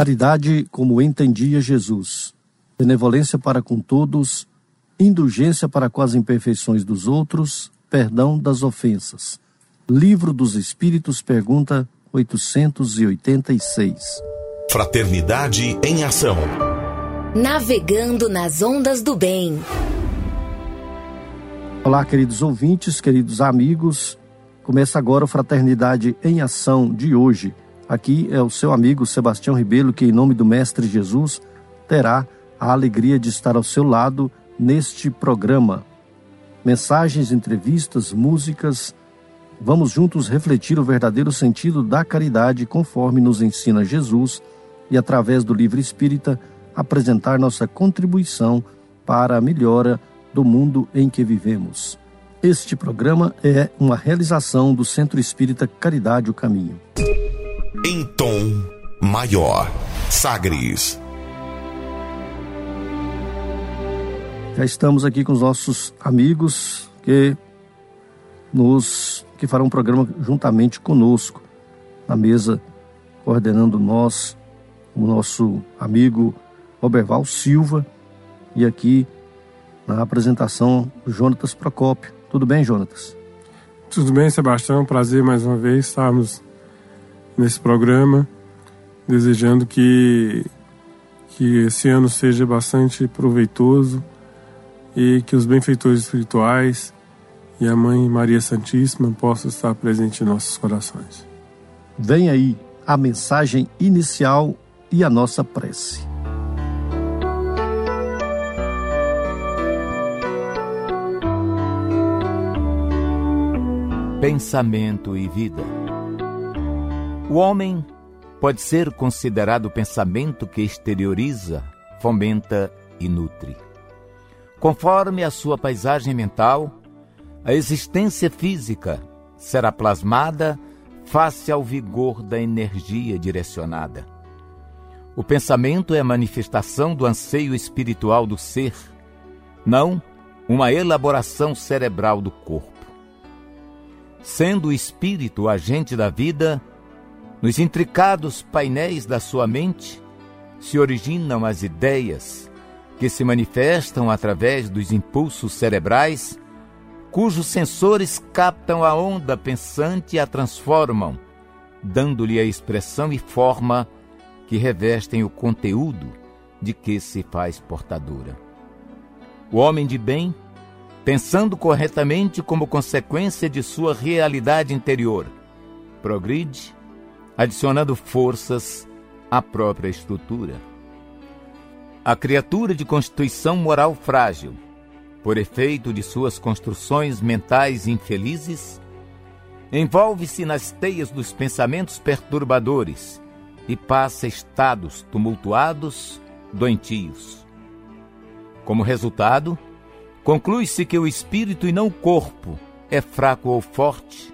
Caridade como entendia Jesus. Benevolência para com todos, indulgência para com as imperfeições dos outros, perdão das ofensas. Livro dos Espíritos, pergunta 886. Fraternidade em Ação. Navegando nas ondas do bem. Olá, queridos ouvintes, queridos amigos. Começa agora o Fraternidade em Ação de hoje. Aqui é o seu amigo Sebastião Ribeiro, que, em nome do Mestre Jesus, terá a alegria de estar ao seu lado neste programa. Mensagens, entrevistas, músicas. Vamos juntos refletir o verdadeiro sentido da caridade conforme nos ensina Jesus e, através do livro espírita, apresentar nossa contribuição para a melhora do mundo em que vivemos. Este programa é uma realização do Centro Espírita Caridade o Caminho. Em tom maior, Sagres. Já estamos aqui com os nossos amigos que nos que farão um programa juntamente conosco na mesa coordenando nós o nosso amigo Roberval Silva e aqui na apresentação Jonatas Procópio. Tudo bem, Jonatas? Tudo bem, Sebastião. Prazer mais uma vez estarmos nesse programa, desejando que que esse ano seja bastante proveitoso e que os benfeitores espirituais e a Mãe Maria Santíssima possam estar presentes em nossos corações. Vem aí a mensagem inicial e a nossa prece. Pensamento e vida. O homem pode ser considerado o pensamento que exterioriza, fomenta e nutre. Conforme a sua paisagem mental, a existência física será plasmada face ao vigor da energia direcionada. O pensamento é a manifestação do anseio espiritual do ser, não uma elaboração cerebral do corpo. Sendo o espírito o agente da vida, nos intricados painéis da sua mente se originam as ideias que se manifestam através dos impulsos cerebrais, cujos sensores captam a onda pensante e a transformam, dando-lhe a expressão e forma que revestem o conteúdo de que se faz portadora. O homem de bem pensando corretamente como consequência de sua realidade interior. Progride, adicionando forças à própria estrutura. A criatura de constituição moral frágil, por efeito de suas construções mentais infelizes, envolve-se nas teias dos pensamentos perturbadores e passa estados tumultuados, doentios. Como resultado, Conclui-se que o espírito e não o corpo é fraco ou forte,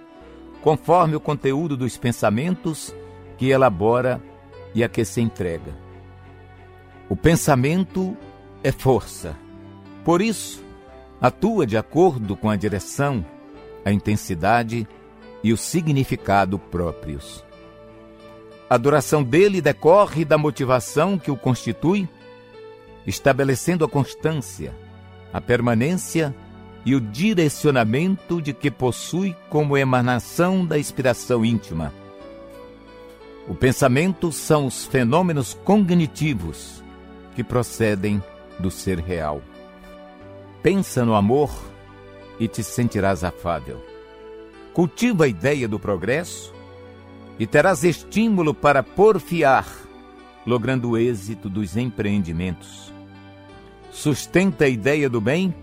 conforme o conteúdo dos pensamentos que elabora e a que se entrega. O pensamento é força. Por isso, atua de acordo com a direção, a intensidade e o significado próprios. A duração dele decorre da motivação que o constitui, estabelecendo a constância, a permanência e o direcionamento de que possui como emanação da inspiração íntima. O pensamento são os fenômenos cognitivos que procedem do ser real. Pensa no amor e te sentirás afável. Cultiva a ideia do progresso e terás estímulo para porfiar, logrando o êxito dos empreendimentos sustenta a ideia do bem,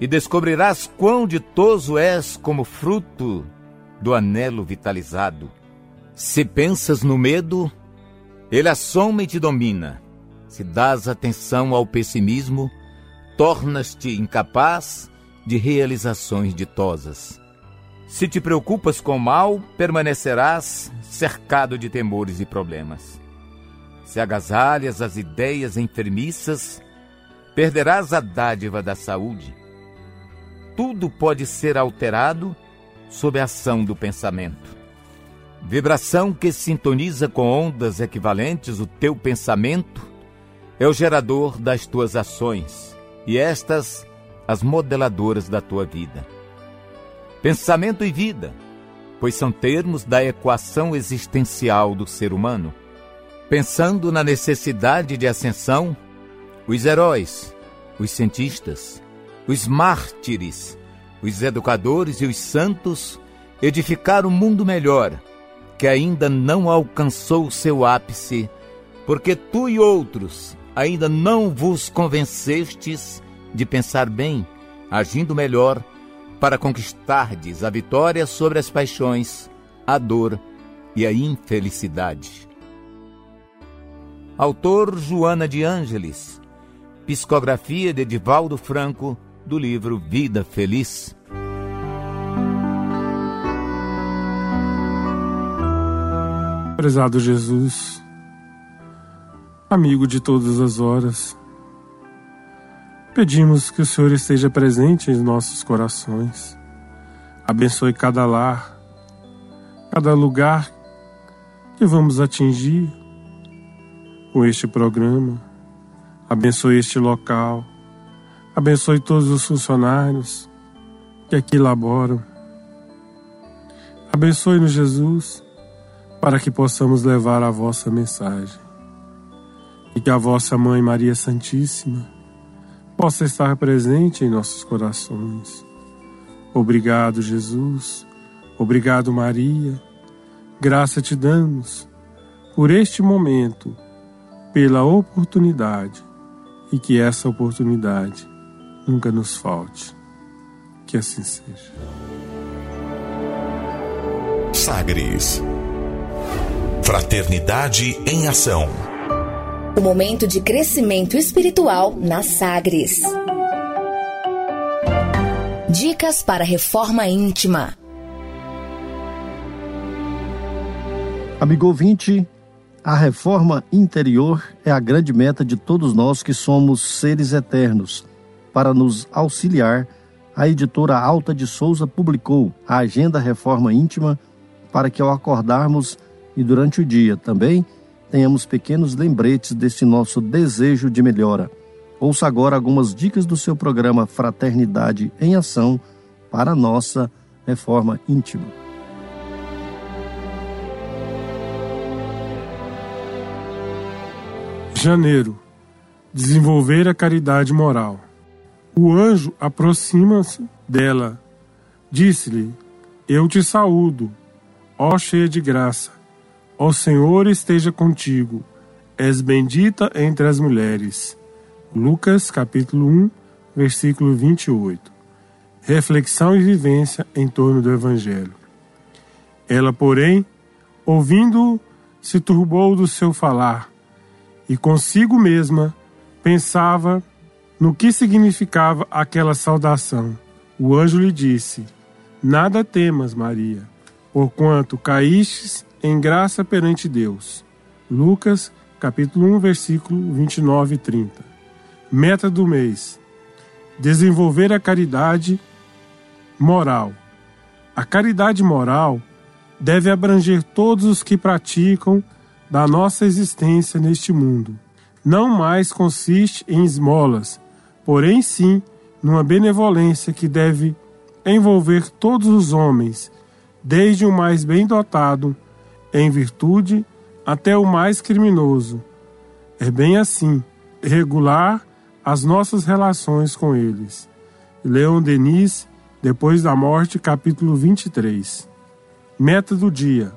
e descobrirás quão ditoso és como fruto do anelo vitalizado. Se pensas no medo, ele assoma e te domina. Se dás atenção ao pessimismo, tornas-te incapaz de realizações ditosas. Se te preocupas com o mal, permanecerás cercado de temores e problemas. Se agasalhas as ideias enfermiças, perderás a dádiva da saúde. Tudo pode ser alterado sob a ação do pensamento. vibração que sintoniza com ondas equivalentes o teu pensamento, é o gerador das tuas ações e estas as modeladoras da tua vida. Pensamento e vida, pois são termos da equação existencial do ser humano. Pensando na necessidade de ascensão, os heróis, os cientistas, os mártires, os educadores e os santos edificaram um mundo melhor, que ainda não alcançou o seu ápice, porque tu e outros ainda não vos convencestes de pensar bem, agindo melhor, para conquistardes a vitória sobre as paixões, a dor e a infelicidade. Autor Joana de Ângeles, psicografia de Edivaldo Franco, do livro Vida Feliz. Prezado Jesus, amigo de todas as horas, pedimos que o Senhor esteja presente em nossos corações. Abençoe cada lar, cada lugar que vamos atingir com este programa. Abençoe este local. Abençoe todos os funcionários que aqui laboram. Abençoe-nos, Jesus, para que possamos levar a vossa mensagem e que a vossa Mãe Maria Santíssima possa estar presente em nossos corações. Obrigado, Jesus. Obrigado, Maria. Graça te damos por este momento, pela oportunidade e que essa oportunidade nunca nos falte. Que assim seja. Sagres. Fraternidade em ação. O momento de crescimento espiritual na Sagres. Dicas para reforma íntima. Amigo ouvinte, a reforma interior é a grande meta de todos nós que somos seres eternos. Para nos auxiliar, a editora Alta de Souza publicou a Agenda Reforma Íntima para que ao acordarmos e durante o dia também tenhamos pequenos lembretes desse nosso desejo de melhora. Ouça agora algumas dicas do seu programa Fraternidade em Ação para a nossa reforma íntima. Janeiro. Desenvolver a caridade moral. O anjo aproxima-se dela. Disse-lhe: Eu te saúdo, ó cheia de graça. Ó Senhor esteja contigo. És bendita entre as mulheres. Lucas capítulo 1, versículo 28. Reflexão e vivência em torno do evangelho. Ela, porém, ouvindo, se turbou do seu falar e consigo mesma pensava no que significava aquela saudação. O anjo lhe disse: Nada temas, Maria, porquanto caístes em graça perante Deus. Lucas, capítulo 1, versículo 29 e 30. Meta do mês: desenvolver a caridade moral. A caridade moral deve abranger todos os que praticam da nossa existência neste mundo. Não mais consiste em esmolas, porém sim numa benevolência que deve envolver todos os homens, desde o mais bem dotado em virtude até o mais criminoso. É bem assim, regular as nossas relações com eles. Leon Denis, depois da morte, capítulo 23. Meta do dia: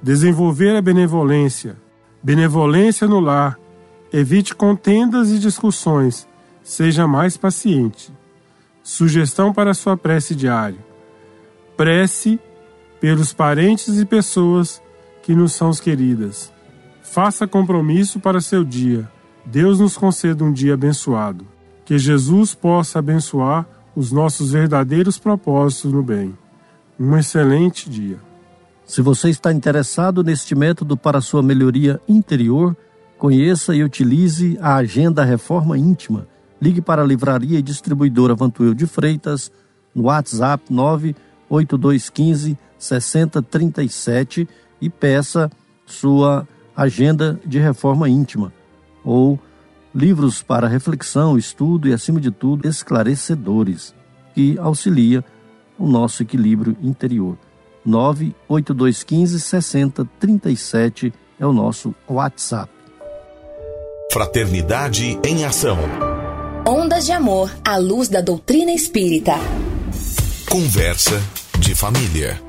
desenvolver a benevolência, benevolência no lar, evite contendas e discussões, seja mais paciente. Sugestão para sua prece diária: prece pelos parentes e pessoas que nos são queridas. Faça compromisso para seu dia. Deus nos conceda um dia abençoado. Que Jesus possa abençoar os nossos verdadeiros propósitos no bem. Um excelente dia. Se você está interessado neste método para sua melhoria interior, conheça e utilize a Agenda Reforma Íntima. Ligue para a Livraria e Distribuidora Vantuil de Freitas no WhatsApp 98215 6037 e peça sua agenda de reforma íntima ou livros para reflexão, estudo e, acima de tudo, esclarecedores, que auxilia o nosso equilíbrio interior. 98215 6037 é o nosso WhatsApp. Fraternidade em Ação. Ondas de Amor à luz da doutrina espírita. Conversa de família.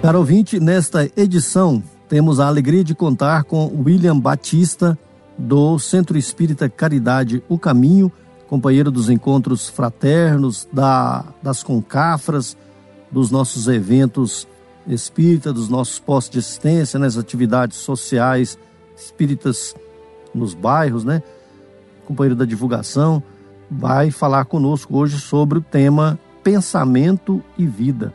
Caro ouvinte, nesta edição temos a alegria de contar com William Batista, do Centro Espírita Caridade O Caminho, companheiro dos encontros fraternos, da, das concafras, dos nossos eventos espírita, dos nossos postos de assistência, nas atividades sociais espíritas nos bairros, né? Companheiro da divulgação, vai falar conosco hoje sobre o tema pensamento e vida.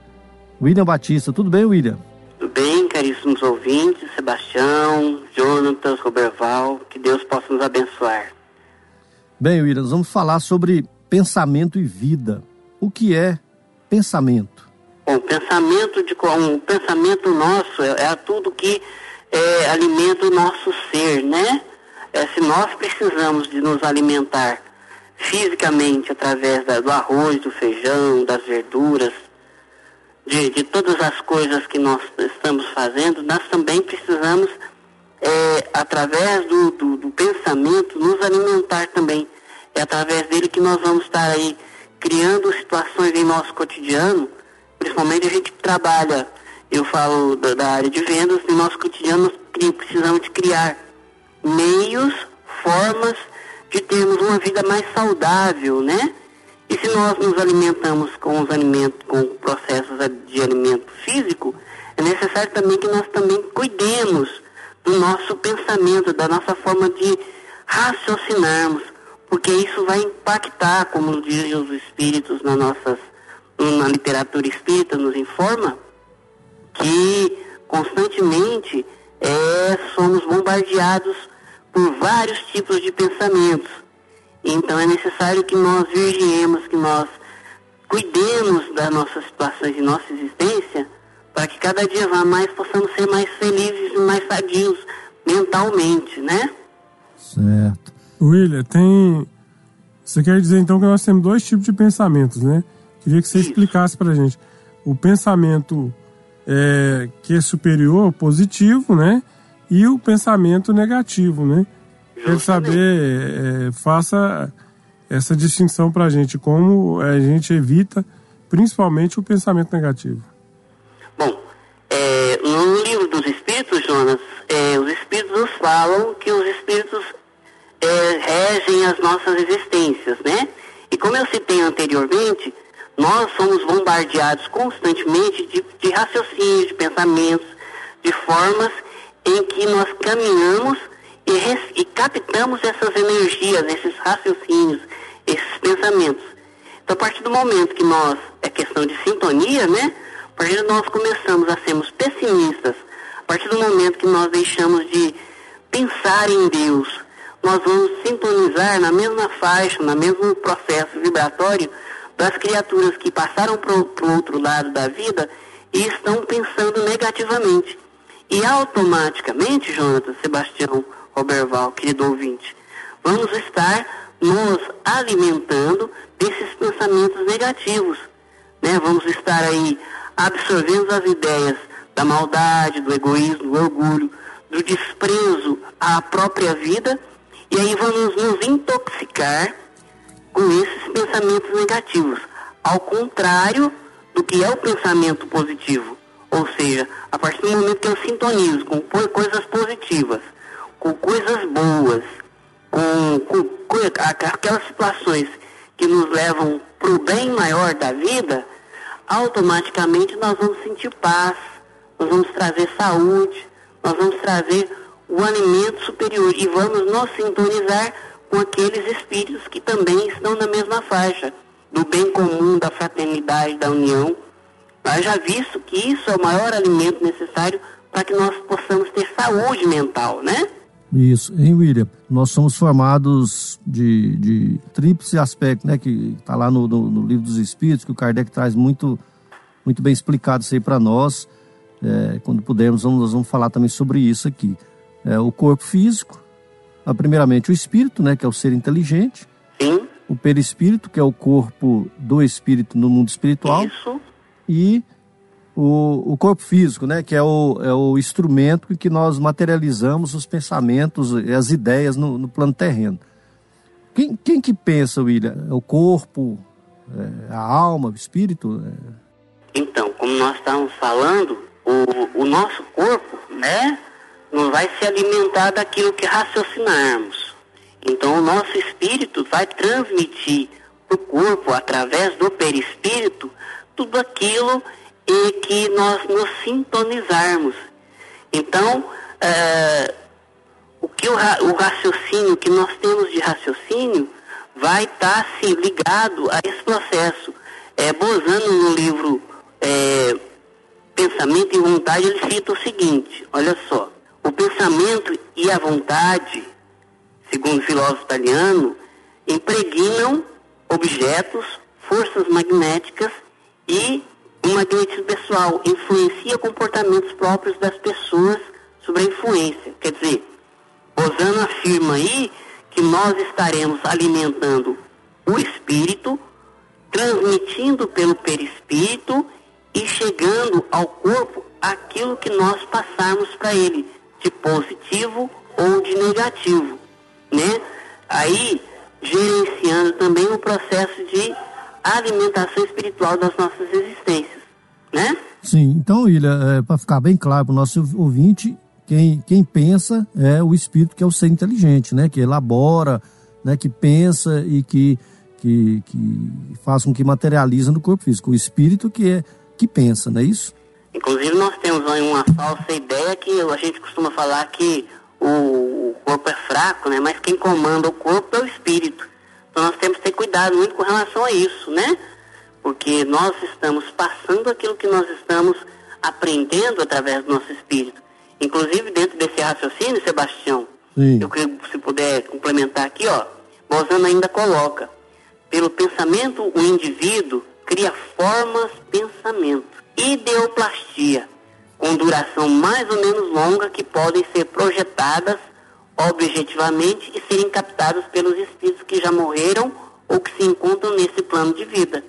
William Batista, tudo bem, William? Tudo bem, caríssimos ouvintes, Sebastião, Jonatas, Roberval, que Deus possa nos abençoar. Bem, William, nós vamos falar sobre pensamento e vida. O que é pensamento? Bom, pensamento de um pensamento nosso é, é tudo que é, alimenta o nosso ser, né? É, se nós precisamos de nos alimentar fisicamente através da, do arroz, do feijão, das verduras, de, de todas as coisas que nós estamos fazendo, nós também precisamos, é, através do, do, do, pensamento, nos alimentar também. É através dele que nós vamos estar aí criando situações em nosso cotidiano, principalmente a gente trabalha, eu falo da, da área de vendas, em nosso cotidiano nós precisamos de criar meios, formas de termos uma vida mais saudável, né? E se nós nos alimentamos com os alimentos, com processos de alimento físico, é necessário também que nós também cuidemos do nosso pensamento, da nossa forma de raciocinarmos, porque isso vai impactar, como dizem os espíritos na nossas, na literatura espírita nos informa, que constantemente é, somos bombardeados por vários tipos de pensamentos então é necessário que nós vigiemos, que nós cuidemos das nossas situações de nossa existência, para que cada dia vá mais possamos ser mais felizes e mais sadios mentalmente, né? Certo. William, tem. Você quer dizer então que nós temos dois tipos de pensamentos, né? Queria que você Isso. explicasse para a gente. O pensamento é, que é superior, positivo, né? E o pensamento negativo, né? Quero saber, é, faça essa distinção para a gente, como a gente evita principalmente o pensamento negativo. Bom, é, no livro dos Espíritos, Jonas, é, os Espíritos nos falam que os Espíritos é, regem as nossas existências, né? E como eu citei anteriormente, nós somos bombardeados constantemente de, de raciocínios, de pensamentos, de formas em que nós caminhamos e, e captamos essas energias, esses raciocínios, esses pensamentos. Então, a partir do momento que nós, é questão de sintonia, né? A partir de nós começamos a sermos pessimistas, a partir do momento que nós deixamos de pensar em Deus, nós vamos sintonizar na mesma faixa, no mesmo processo vibratório das criaturas que passaram para o outro lado da vida e estão pensando negativamente. E automaticamente, Jonathan, Sebastião, Roberval, querido ouvinte, vamos estar nos alimentando desses pensamentos negativos. Né? Vamos estar aí absorvendo as ideias da maldade, do egoísmo, do orgulho, do desprezo à própria vida, e aí vamos nos intoxicar com esses pensamentos negativos, ao contrário do que é o pensamento positivo. Ou seja, a partir do momento que eu sintonizo com coisas positivas, com coisas boas, com, com, com aquelas situações que nos levam para o bem maior da vida, automaticamente nós vamos sentir paz, nós vamos trazer saúde, nós vamos trazer o alimento superior e vamos nos sintonizar com aqueles espíritos que também estão na mesma faixa do bem comum, da fraternidade, da união. Já visto que isso é o maior alimento necessário para que nós possamos ter saúde mental, né? Isso, em William, nós somos formados de, de tríplice aspecto, né, que está lá no, no, no, livro dos Espíritos, que o Kardec traz muito muito bem explicado isso aí para nós. É, quando pudermos, vamos, nós vamos falar também sobre isso aqui. É, o corpo físico, primeiramente o espírito, né, que é o ser inteligente. Sim. O perispírito, que é o corpo do espírito no mundo espiritual. Isso. E o, o corpo físico, né, que é o, é o instrumento em que nós materializamos os pensamentos e as ideias no, no plano terreno. Quem, quem que pensa, William? É o corpo, é a alma, o espírito? É... Então, como nós estávamos falando, o, o nosso corpo, né, não vai se alimentar daquilo que raciocinarmos. Então, o nosso espírito vai transmitir para o corpo, através do perispírito, tudo aquilo em que nós nos sintonizarmos. Então, é, o que o, o, raciocínio que nós temos de raciocínio vai estar tá, se ligado a esse processo. É, Bozano, no livro é, Pensamento e Vontade, ele cita o seguinte: olha só, o pensamento e a vontade, segundo o filósofo italiano, impregnam objetos, forças magnéticas e o magnetismo pessoal influencia comportamentos próprios das pessoas sobre a influência. Quer dizer, Osana afirma aí que nós estaremos alimentando o espírito, transmitindo pelo perispírito e chegando ao corpo aquilo que nós passarmos para ele, de positivo ou de negativo, né? Aí, gerenciando também o processo de alimentação espiritual das nossas existências, né? Sim, então, William, é, para ficar bem claro para o nosso ouvinte, quem, quem pensa é o espírito que é o ser inteligente, né? Que elabora, né? Que pensa e que, que, que faz com que materializa no corpo físico. O espírito que é que pensa, não é isso? Inclusive nós temos uma falsa ideia que a gente costuma falar que o corpo é fraco, né? Mas quem comanda o corpo é o espírito. Então nós temos que ter cuidado muito com relação a isso, né? Porque nós estamos passando aquilo que nós estamos aprendendo através do nosso espírito. Inclusive dentro desse raciocínio, Sebastião, Sim. eu queria, se puder complementar aqui, ó, Bozano ainda coloca, pelo pensamento o indivíduo cria formas, pensamento, ideoplastia, com duração mais ou menos longa que podem ser projetadas objetivamente e serem captados pelos espíritos que já morreram ou que se encontram nesse plano de vida.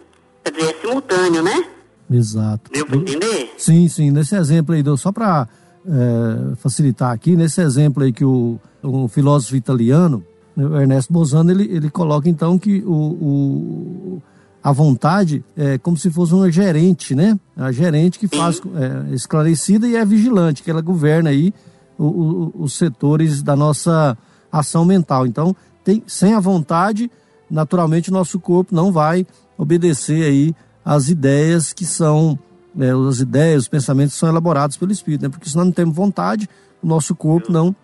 Quer dizer, é simultâneo, né? Exato. Deu para entender? Sim, sim. Nesse exemplo aí, só para é, facilitar aqui, nesse exemplo aí que o, o filósofo italiano, o Ernesto Bozano, ele, ele coloca então que o, o a vontade é como se fosse uma gerente, né? A gerente que faz é, esclarecida e é vigilante, que ela governa aí o, o, os setores da nossa ação mental. Então, tem, sem a vontade, naturalmente, o nosso corpo não vai obedecer aí às ideias que são, é, as ideias, os pensamentos que são elaborados pelo Espírito, né? Porque se nós não temos vontade, o nosso corpo não,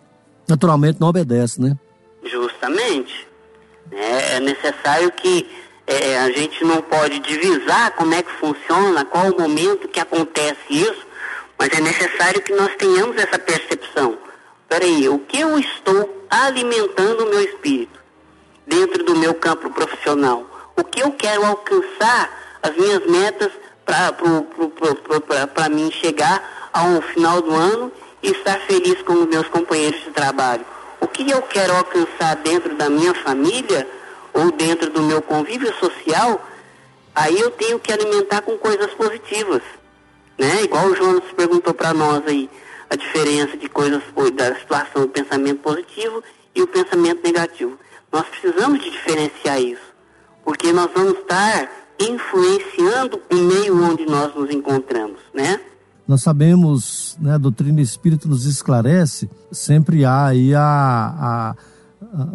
naturalmente, não obedece, né? Justamente. É, é necessário que é, a gente não pode divisar como é que funciona, qual o momento que acontece isso, mas é necessário que nós tenhamos essa percepção. Peraí, o que eu estou alimentando o meu espírito dentro do meu campo profissional? O que eu quero alcançar as minhas metas para mim chegar ao final do ano e estar feliz com os meus companheiros de trabalho? O que eu quero alcançar dentro da minha família ou dentro do meu convívio social? Aí eu tenho que alimentar com coisas positivas né? Igual o Jonas perguntou para nós aí, a diferença de coisas, da situação do pensamento positivo e o pensamento negativo. Nós precisamos de diferenciar isso, porque nós vamos estar influenciando o meio onde nós nos encontramos, né? Nós sabemos, né, a doutrina espírita nos esclarece, sempre há aí a, a,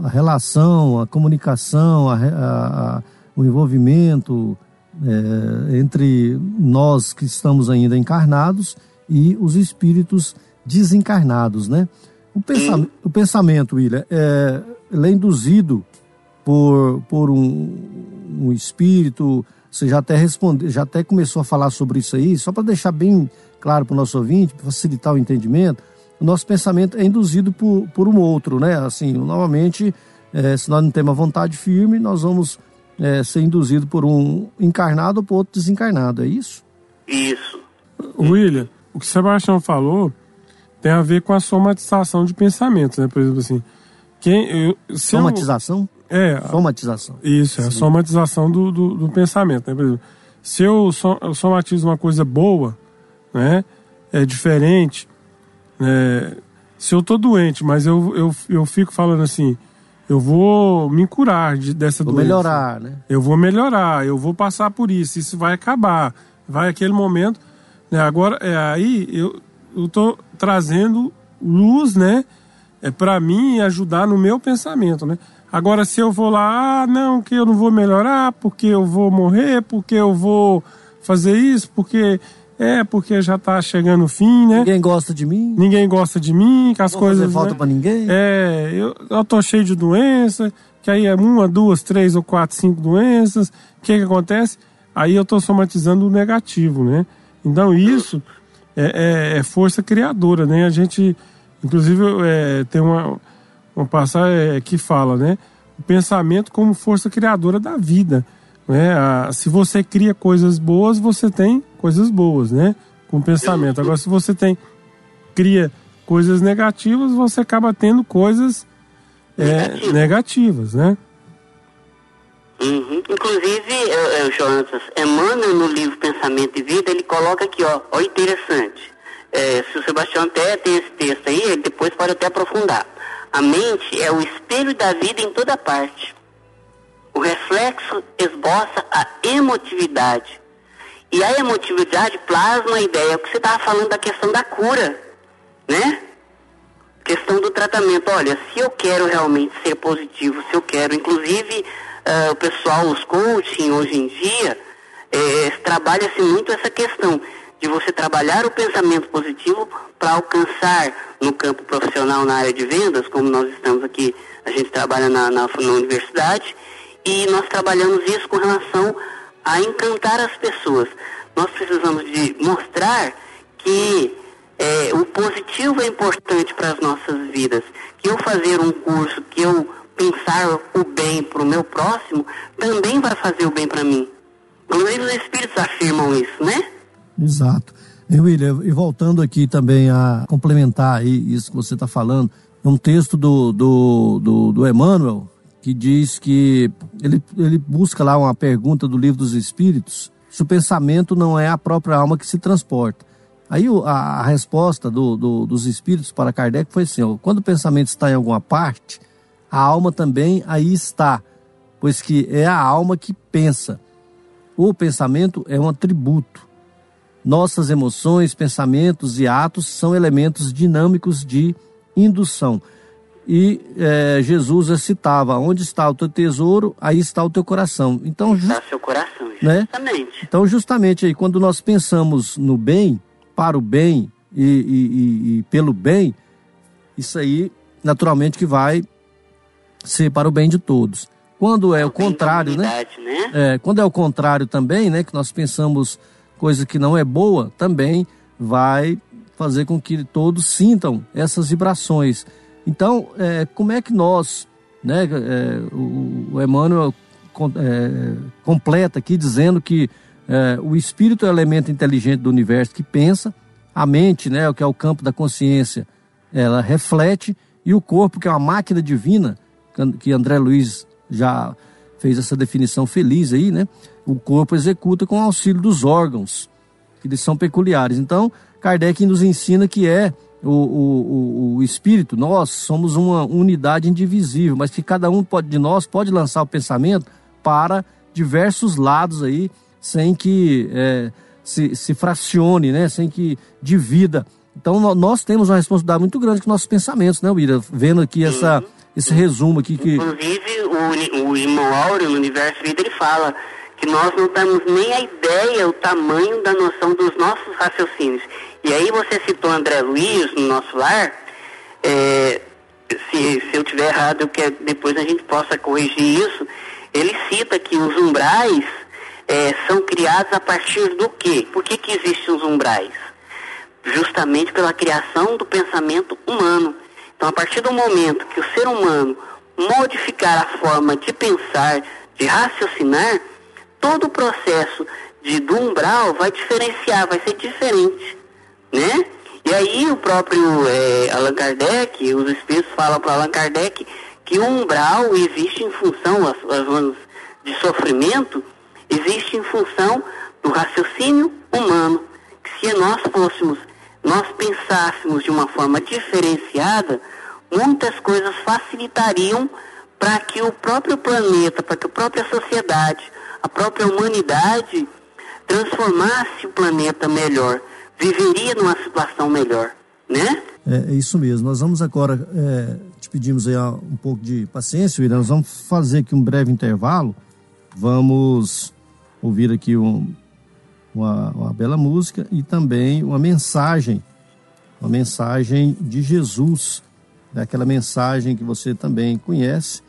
a relação, a comunicação, a, a, o envolvimento, é, entre nós que estamos ainda encarnados e os espíritos desencarnados, né? O, pensamento, o pensamento William, é, ele é induzido por, por um, um espírito, você já até respondeu, já até começou a falar sobre isso aí, só para deixar bem claro para o nosso ouvinte, para facilitar o entendimento, o nosso pensamento é induzido por, por um outro, né? Assim, novamente, é, se nós não temos a vontade firme, nós vamos é, ser induzido por um encarnado ou por outro desencarnado, é isso? Isso. William, o que o Sebastião falou tem a ver com a somatização de pensamentos, né? Por exemplo, assim, quem, eu, somatização? Eu, é. Somatização. Isso, é a somatização do, do, do, pensamento, né? Por exemplo, se eu, somatizo uma coisa boa, né? É diferente, né? Se eu tô doente, mas eu, eu, eu fico falando assim, eu vou me curar de, dessa vou doença. melhorar, né? Eu vou melhorar, eu vou passar por isso, isso vai acabar. Vai aquele momento, né? Agora, é aí eu, eu tô trazendo luz, né? É para mim ajudar no meu pensamento, né? Agora, se eu vou lá, ah, não, que eu não vou melhorar, porque eu vou morrer, porque eu vou fazer isso, porque é, porque já tá chegando o fim, né? Ninguém gosta de mim. Ninguém gosta de mim, que as não coisas. Não falta né? pra ninguém. É, eu, eu tô cheio de doença, que aí é uma, duas, três ou quatro, cinco doenças. O que que acontece? Aí eu tô somatizando o negativo, né? Então isso é, é, é força criadora, né? A gente, inclusive, é, tem uma, uma passagem é, que fala, né? O pensamento como força criadora da vida. Né? Se você cria coisas boas, você tem coisas boas, né? Com pensamento. Agora, se você tem cria coisas negativas, você acaba tendo coisas é, negativas, né? Uhum. Inclusive, uh, uh, Jonatas, Emmanuel no livro Pensamento e Vida, ele coloca aqui, ó, ó interessante. É, se o Sebastião até tem esse texto aí, ele depois pode até aprofundar. A mente é o espelho da vida em toda parte. O reflexo esboça a emotividade. E a emotividade plasma a ideia, o que você estava falando da questão da cura, né? Questão do tratamento. Olha, se eu quero realmente ser positivo, se eu quero, inclusive uh, o pessoal, os coaching hoje em dia, é, trabalha-se muito essa questão de você trabalhar o pensamento positivo para alcançar no campo profissional na área de vendas, como nós estamos aqui, a gente trabalha na, na, na universidade, e nós trabalhamos isso com relação a encantar as pessoas. Nós precisamos de mostrar que é, o positivo é importante para as nossas vidas. Que eu fazer um curso, que eu pensar o bem para o meu próximo, também vai fazer o bem para mim. Inclusive os espíritos afirmam isso, né? Exato. E William, e voltando aqui também a complementar isso que você está falando, um texto do, do, do, do Emmanuel, que diz que ele, ele busca lá uma pergunta do livro dos Espíritos, se o pensamento não é a própria alma que se transporta. Aí a, a resposta do, do, dos Espíritos para Kardec foi assim, ó, quando o pensamento está em alguma parte, a alma também aí está, pois que é a alma que pensa. O pensamento é um atributo. Nossas emoções, pensamentos e atos são elementos dinâmicos de indução. E é, Jesus citava: onde está o teu tesouro, aí está o teu coração. Então, está seu coração, né? justamente. Né? Então, justamente aí, quando nós pensamos no bem, para o bem e, e, e, e pelo bem, isso aí, naturalmente, que vai ser para o bem de todos. Quando é o, o contrário, né? né? É, quando é o contrário também, né? Que nós pensamos coisa que não é boa, também vai fazer com que todos sintam essas vibrações. Então, é, como é que nós, né, é, o, o Emmanuel é, completa aqui dizendo que é, o espírito é o elemento inteligente do universo que pensa, a mente, né, que é o campo da consciência, ela reflete, e o corpo, que é uma máquina divina, que André Luiz já fez essa definição feliz aí, né? O corpo executa com auxílio dos órgãos, que eles são peculiares. Então, Kardec nos ensina que é o, o, o espírito, nós somos uma unidade indivisível, mas que cada um pode, de nós pode lançar o pensamento para diversos lados aí, sem que é, se, se fracione, né? sem que divida. Então nós temos uma responsabilidade muito grande com nossos pensamentos, né, Wira? Vendo aqui essa, esse resumo aqui que. Inclusive, o, o irmão Áureo, no Universo Vida, ele fala que nós não temos nem a ideia, o tamanho da noção dos nossos raciocínios. E aí você citou André Luiz no nosso lar. É, se, se eu tiver errado, eu quero depois a gente possa corrigir isso. Ele cita que os umbrais é, são criados a partir do quê? Por que, que existem os umbrais? Justamente pela criação do pensamento humano. Então, a partir do momento que o ser humano modificar a forma de pensar, de raciocinar, todo o processo de, do umbral vai diferenciar, vai ser diferente, né? E aí o próprio é, Allan Kardec, os espíritos falam para Allan Kardec que o umbral existe em função, as, as de sofrimento, existe em função do raciocínio humano. Que se nós fôssemos, nós pensássemos de uma forma diferenciada, muitas coisas facilitariam para que o próprio planeta, para que a própria sociedade, a própria humanidade transformasse o planeta melhor, viveria numa situação melhor, né? É, é isso mesmo. Nós vamos agora, é, te pedimos aí um pouco de paciência, William. Nós vamos fazer aqui um breve intervalo. Vamos ouvir aqui um, uma, uma bela música e também uma mensagem, uma mensagem de Jesus, né? aquela mensagem que você também conhece.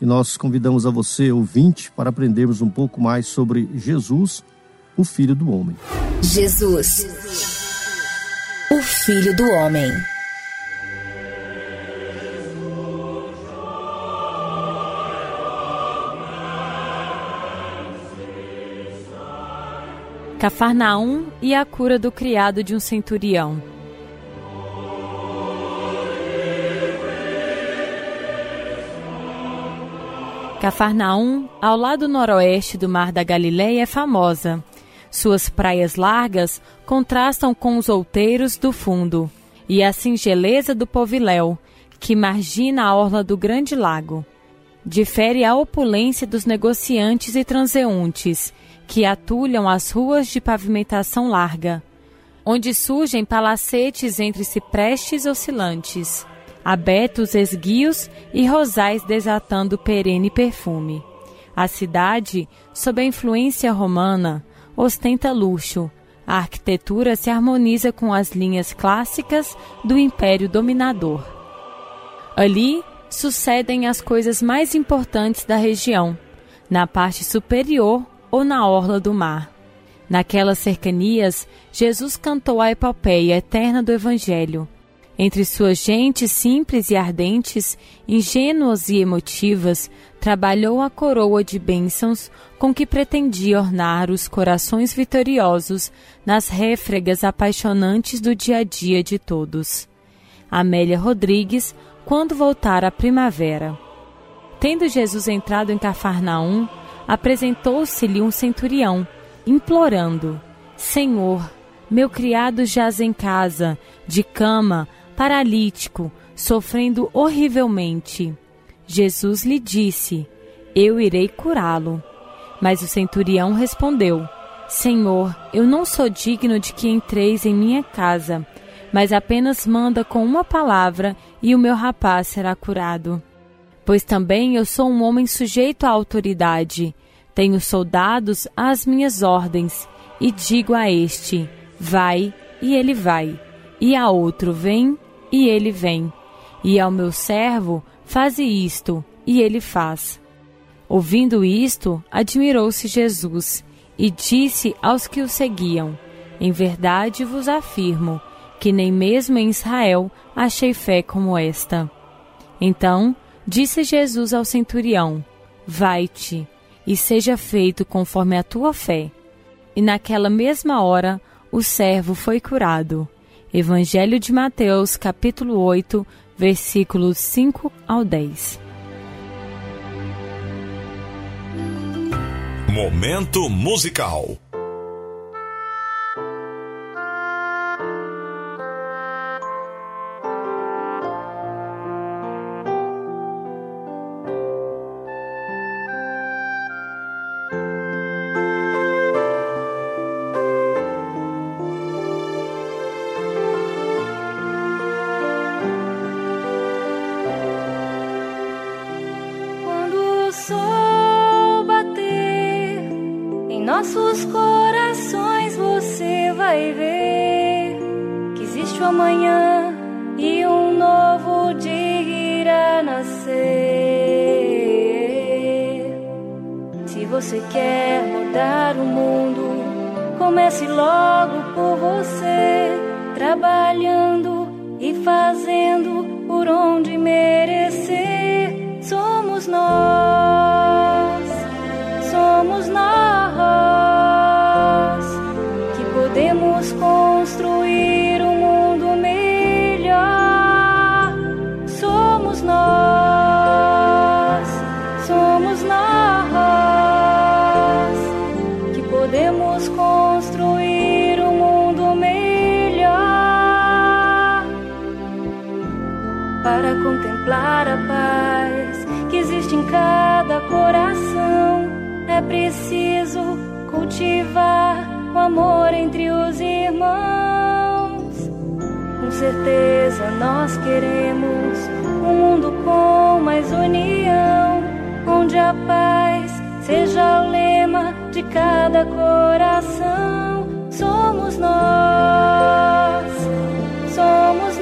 E nós convidamos a você, ouvinte, para aprendermos um pouco mais sobre Jesus, o Filho do Homem. Jesus, o Filho do Homem. Cafarnaum e a cura do criado de um centurião. Cafarnaum, ao lado noroeste do Mar da Galileia, é famosa. Suas praias largas contrastam com os outeiros do fundo e a singeleza do poviléu, que margina a orla do grande lago. Difere a opulência dos negociantes e transeuntes, que atulham as ruas de pavimentação larga, onde surgem palacetes entre ciprestes oscilantes, abetos esguios e rosais desatando perene perfume. A cidade, sob a influência romana, ostenta luxo. A arquitetura se harmoniza com as linhas clássicas do império dominador. Ali sucedem as coisas mais importantes da região. Na parte superior, ou na orla do mar. Naquelas cercanias, Jesus cantou a epopeia eterna do Evangelho. Entre suas gentes simples e ardentes, ingênuas e emotivas, trabalhou a coroa de bênçãos com que pretendia ornar os corações vitoriosos nas réfregas apaixonantes do dia a dia de todos. Amélia Rodrigues, quando voltar à primavera. Tendo Jesus entrado em Cafarnaum, apresentou-se-lhe um centurião, implorando: Senhor, meu criado jaz em casa, de cama, paralítico, sofrendo horrivelmente. Jesus lhe disse: Eu irei curá-lo. Mas o centurião respondeu: Senhor, eu não sou digno de que entreis em minha casa, mas apenas manda com uma palavra e o meu rapaz será curado. Pois também eu sou um homem sujeito à autoridade. Tenho soldados às minhas ordens, e digo a este: vai, e ele vai, e a outro: vem, e ele vem, e ao meu servo: faze isto, e ele faz. Ouvindo isto, admirou-se Jesus, e disse aos que o seguiam: Em verdade vos afirmo que nem mesmo em Israel achei fé como esta. Então Disse Jesus ao centurião: Vai-te, e seja feito conforme a tua fé. E naquela mesma hora o servo foi curado. Evangelho de Mateus, capítulo 8, versículos 5 ao 10. Momento musical. Paz seja o lema de cada coração. Somos nós, somos nós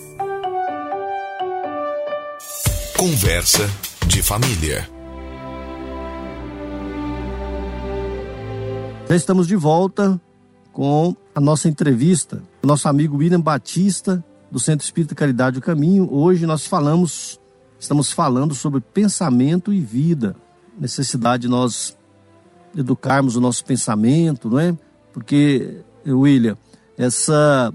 Conversa de família. Já estamos de volta com a nossa entrevista. O nosso amigo William Batista, do Centro Espírita Caridade do Caminho. Hoje nós falamos, estamos falando sobre pensamento e vida. Necessidade de nós educarmos o nosso pensamento, não é? Porque, William, essa,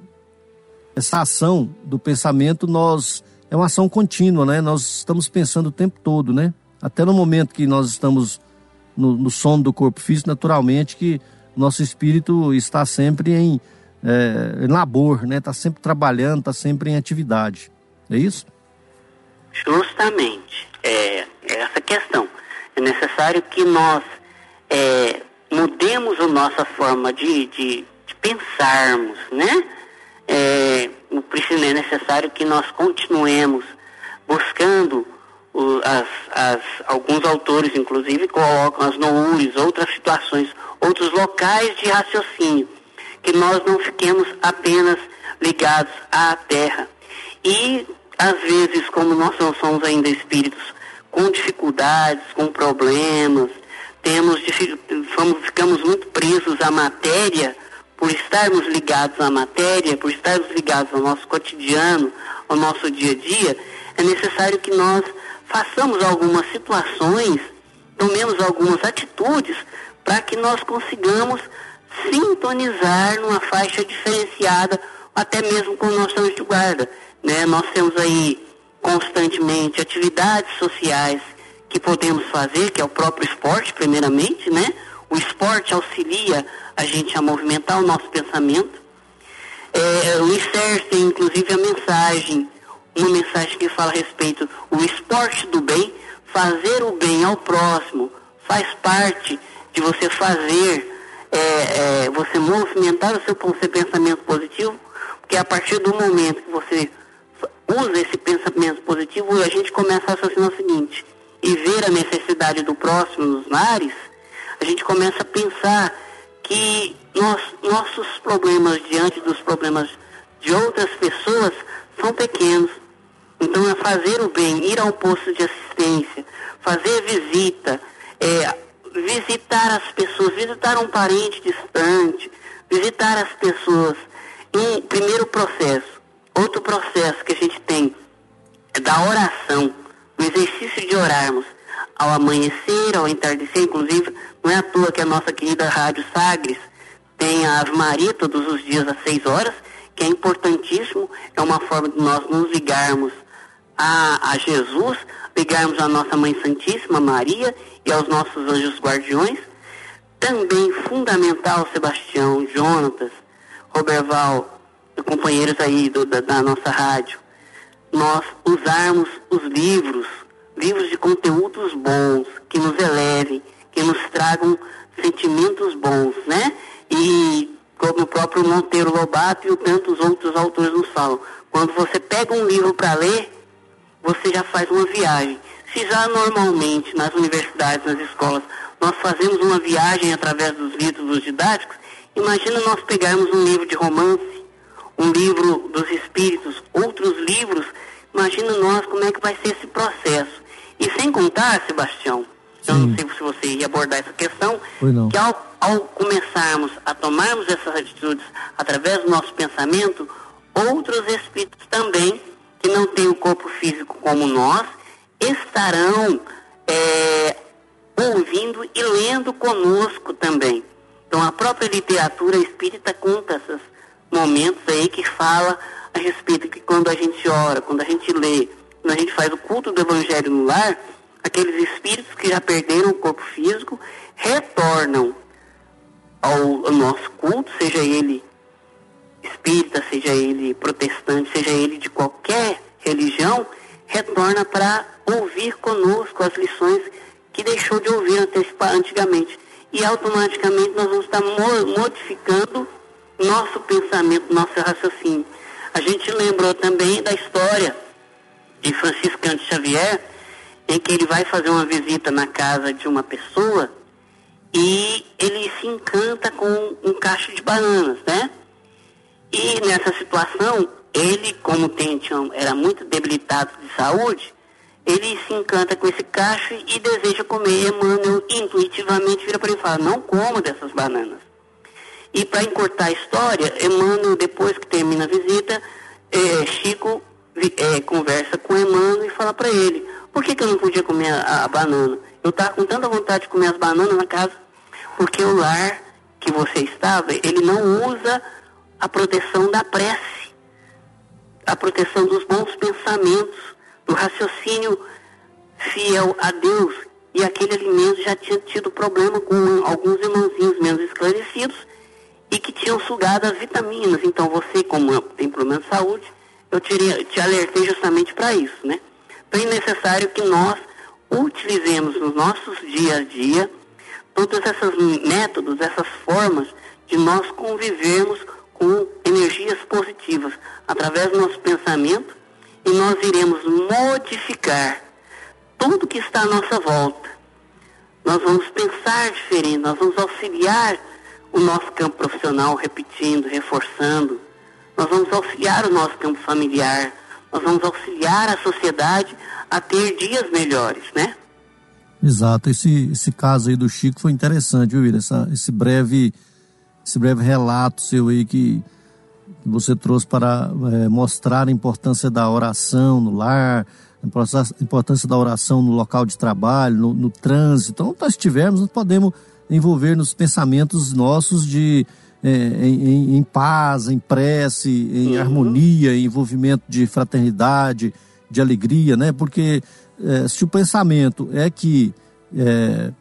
essa ação do pensamento nós é uma ação contínua, né? Nós estamos pensando o tempo todo, né? Até no momento que nós estamos no, no sono do corpo físico, naturalmente que nosso espírito está sempre em, é, em labor, né? Está sempre trabalhando, está sempre em atividade. É isso? Justamente. É, é essa questão. É necessário que nós é, mudemos a nossa forma de, de, de pensarmos, né? É, é necessário que nós continuemos buscando as, as- alguns autores, inclusive, colocam as noures, outras situações, outros locais de raciocínio, que nós não fiquemos apenas ligados à terra. E, às vezes, como nós não somos ainda espíritos com dificuldades, com problemas, temos ficamos muito presos à matéria, por estarmos ligados à matéria, por estarmos ligados ao nosso cotidiano, ao nosso dia a dia, é necessário que nós façamos algumas situações, tomemos algumas atitudes para que nós consigamos sintonizar numa faixa diferenciada, até mesmo com o nosso anjo de guarda. Né? Nós temos aí constantemente atividades sociais que podemos fazer, que é o próprio esporte, primeiramente, né? O esporte auxilia a gente a movimentar o nosso pensamento. É, o ICER tem inclusive a mensagem, uma mensagem que fala a respeito o esporte do bem, fazer o bem ao próximo, faz parte de você fazer, é, é, você movimentar o seu, seu pensamento positivo, porque a partir do momento que você usa esse pensamento positivo, a gente começa a raciocinar o seguinte, e ver a necessidade do próximo nos lares, a gente começa a pensar que nós, nossos problemas diante dos problemas de outras pessoas são pequenos. Então é fazer o bem, ir ao posto de assistência, fazer visita, é, visitar as pessoas, visitar um parente distante, visitar as pessoas. Um primeiro processo. Outro processo que a gente tem é da oração, o exercício de orarmos ao amanhecer, ao entardecer, inclusive, não é à toa que a nossa querida Rádio Sagres tem a Ave Maria todos os dias às seis horas, que é importantíssimo, é uma forma de nós nos ligarmos a, a Jesus, ligarmos a nossa Mãe Santíssima Maria e aos nossos anjos guardiões. Também fundamental, Sebastião, Jonatas, Roberval, companheiros aí do- da, da nossa rádio, nós usarmos os livros, livros de conteúdos bons, que nos elevem, que nos tragam sentimentos bons, né? E como o próprio Monteiro Lobato e tantos outros autores nos falam, quando você pega um livro para ler, você já faz uma viagem. Se já normalmente nas universidades, nas escolas, nós fazemos uma viagem através dos livros didáticos, imagina nós pegarmos um livro de romance, um livro dos espíritos, outros livros, imagina nós como é que vai ser esse processo. E sem contar, Sebastião, eu não sei se você ia abordar essa questão, que ao, ao começarmos a tomarmos essas atitudes através do nosso pensamento, outros espíritos também, que não têm o corpo físico como nós, estarão é, ouvindo e lendo conosco também. Então a própria literatura espírita conta esses momentos aí que fala a respeito que quando a gente ora, quando a gente lê, quando a gente faz o culto do evangelho no lar, aqueles espíritos que já perderam o corpo físico retornam ao, ao nosso culto, seja ele espírita, seja ele protestante, seja ele de qualquer religião, retorna para ouvir conosco as lições que deixou de ouvir antigamente. E automaticamente nós vamos estar mo- modificando nosso pensamento, nosso raciocínio. A gente lembrou também da história de Franciscano Xavier, em que ele vai fazer uma visita na casa de uma pessoa e ele se encanta com um cacho de bananas, né? E nessa situação, ele, como tem, era muito debilitado de saúde, ele se encanta com esse cacho e deseja comer. Emmanuel intuitivamente vira para ele e fala, não como dessas bananas. E para encurtar a história, Emmanuel, depois que termina a visita, eh, Chico eh, conversa com Emmanuel e fala para ele, por que, que eu não podia comer a, a banana? Eu estava com tanta vontade de comer as bananas na casa, porque o lar que você estava, ele não usa a proteção da prece, a proteção dos bons pensamentos, do raciocínio fiel a Deus. E aquele alimento já tinha tido problema com alguns irmãozinhos menos esclarecidos e que tinham sugado as vitaminas. Então você, como tem problema de saúde, eu te, te alertei justamente para isso, né? Então é necessário que nós utilizemos nos nossos dia a dia todos esses métodos, essas formas de nós convivermos com energias positivas através do nosso pensamento e nós iremos modificar tudo que está à nossa volta. Nós vamos pensar diferente, nós vamos auxiliar o nosso campo profissional, repetindo, reforçando. Nós vamos auxiliar o nosso campo familiar, nós vamos auxiliar a sociedade a ter dias melhores, né? Exato, esse, esse caso aí do Chico foi interessante, viu? Essa, esse breve esse breve relato seu aí que, você trouxe para é, mostrar a importância da oração no lar, a importância- da oração no local de trabalho, no, no trânsito. Então, nós estivermos, nós podemos envolver nos pensamentos nossos de é, em, em- paz, em prece, em harmonia, em envolvimento de fraternidade, de alegria, né? Porque é, se o pensamento é que é,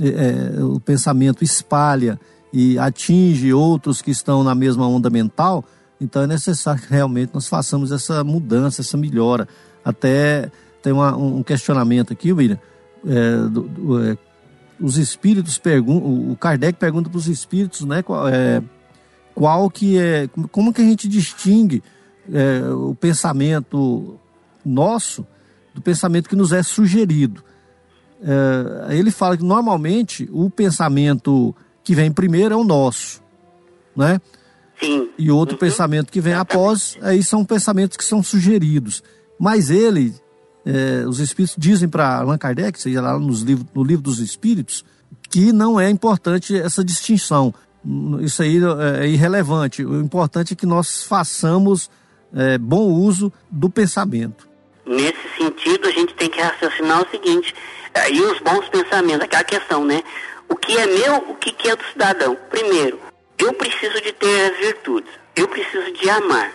é, o pensamento espalha e atinge outros que estão na mesma onda mental, então é necessário que realmente nós façamos essa mudança, essa melhora. Até tem uma- um questionamento aqui, William. é, do- do- é, os espíritos perguntam, o Kardec pergunta para os espíritos, né, qual, é, qual que é, como que a gente distingue é, o pensamento nosso do pensamento que nos é sugerido. É, ele fala que normalmente o pensamento que vem primeiro é o nosso, né? Sim. E outro pensamento que vem após, aí são pensamentos que são sugeridos. Mas ele, é, os espíritos dizem para Allan Kardec, seja lá nos livros, no livro dos espíritos, que não é importante essa distinção. Isso aí é irrelevante. O importante é que nós façamos é, bom uso do pensamento. Nesse sentido, a gente tem que raciocinar o seguinte, aí os bons pensamentos, aquela questão, né? O que é meu, o que que é do cidadão? Primeiro, eu preciso de ter as virtudes, eu preciso de amar.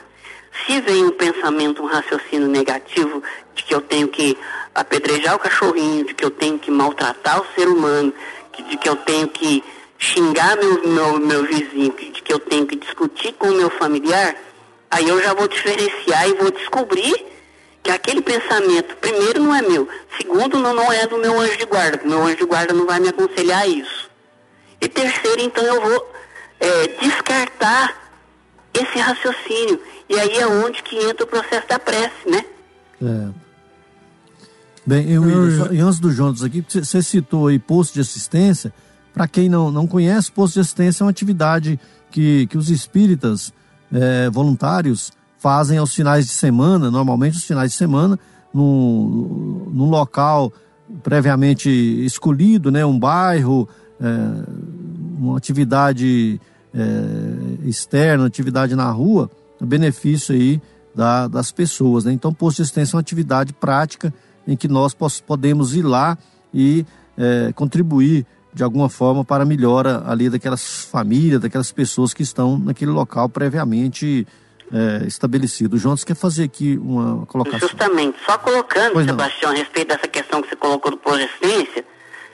Se vem um pensamento, um raciocínio negativo de que eu tenho que apedrejar o cachorrinho, de que eu tenho que maltratar o ser humano, de que eu tenho que xingar meu, meu, meu vizinho, de que eu tenho que discutir com o meu familiar, aí eu já vou diferenciar e vou descobrir que aquele pensamento, primeiro, não é meu, segundo, não, não é do meu anjo de guarda, meu anjo de guarda não vai me aconselhar isso. E terceiro, então, eu vou é, descartar esse raciocínio. E aí é onde que entra o processo da prece, né? É. Bem, eu, Eu- só- e antes do Jonas aqui, você você citou aí posto de assistência. Para quem não, não conhece, posto de assistência é uma atividade que, que os espíritas é, voluntários fazem aos finais de semana, normalmente os finais de semana, num, num local previamente escolhido, né, um bairro, é, uma atividade é, externa, atividade na rua, benefício aí da- das pessoas. Né? Então, posto de assistência é uma atividade prática em que nós podemos ir lá e é, contribuir de alguma forma para a melhora ali daquelas famílias, daquelas pessoas que estão naquele local previamente é, estabelecido. O Jonas quer fazer aqui uma colocação. Justamente, só colocando, Pois não. Sebastião, a respeito dessa questão que você colocou do progestência,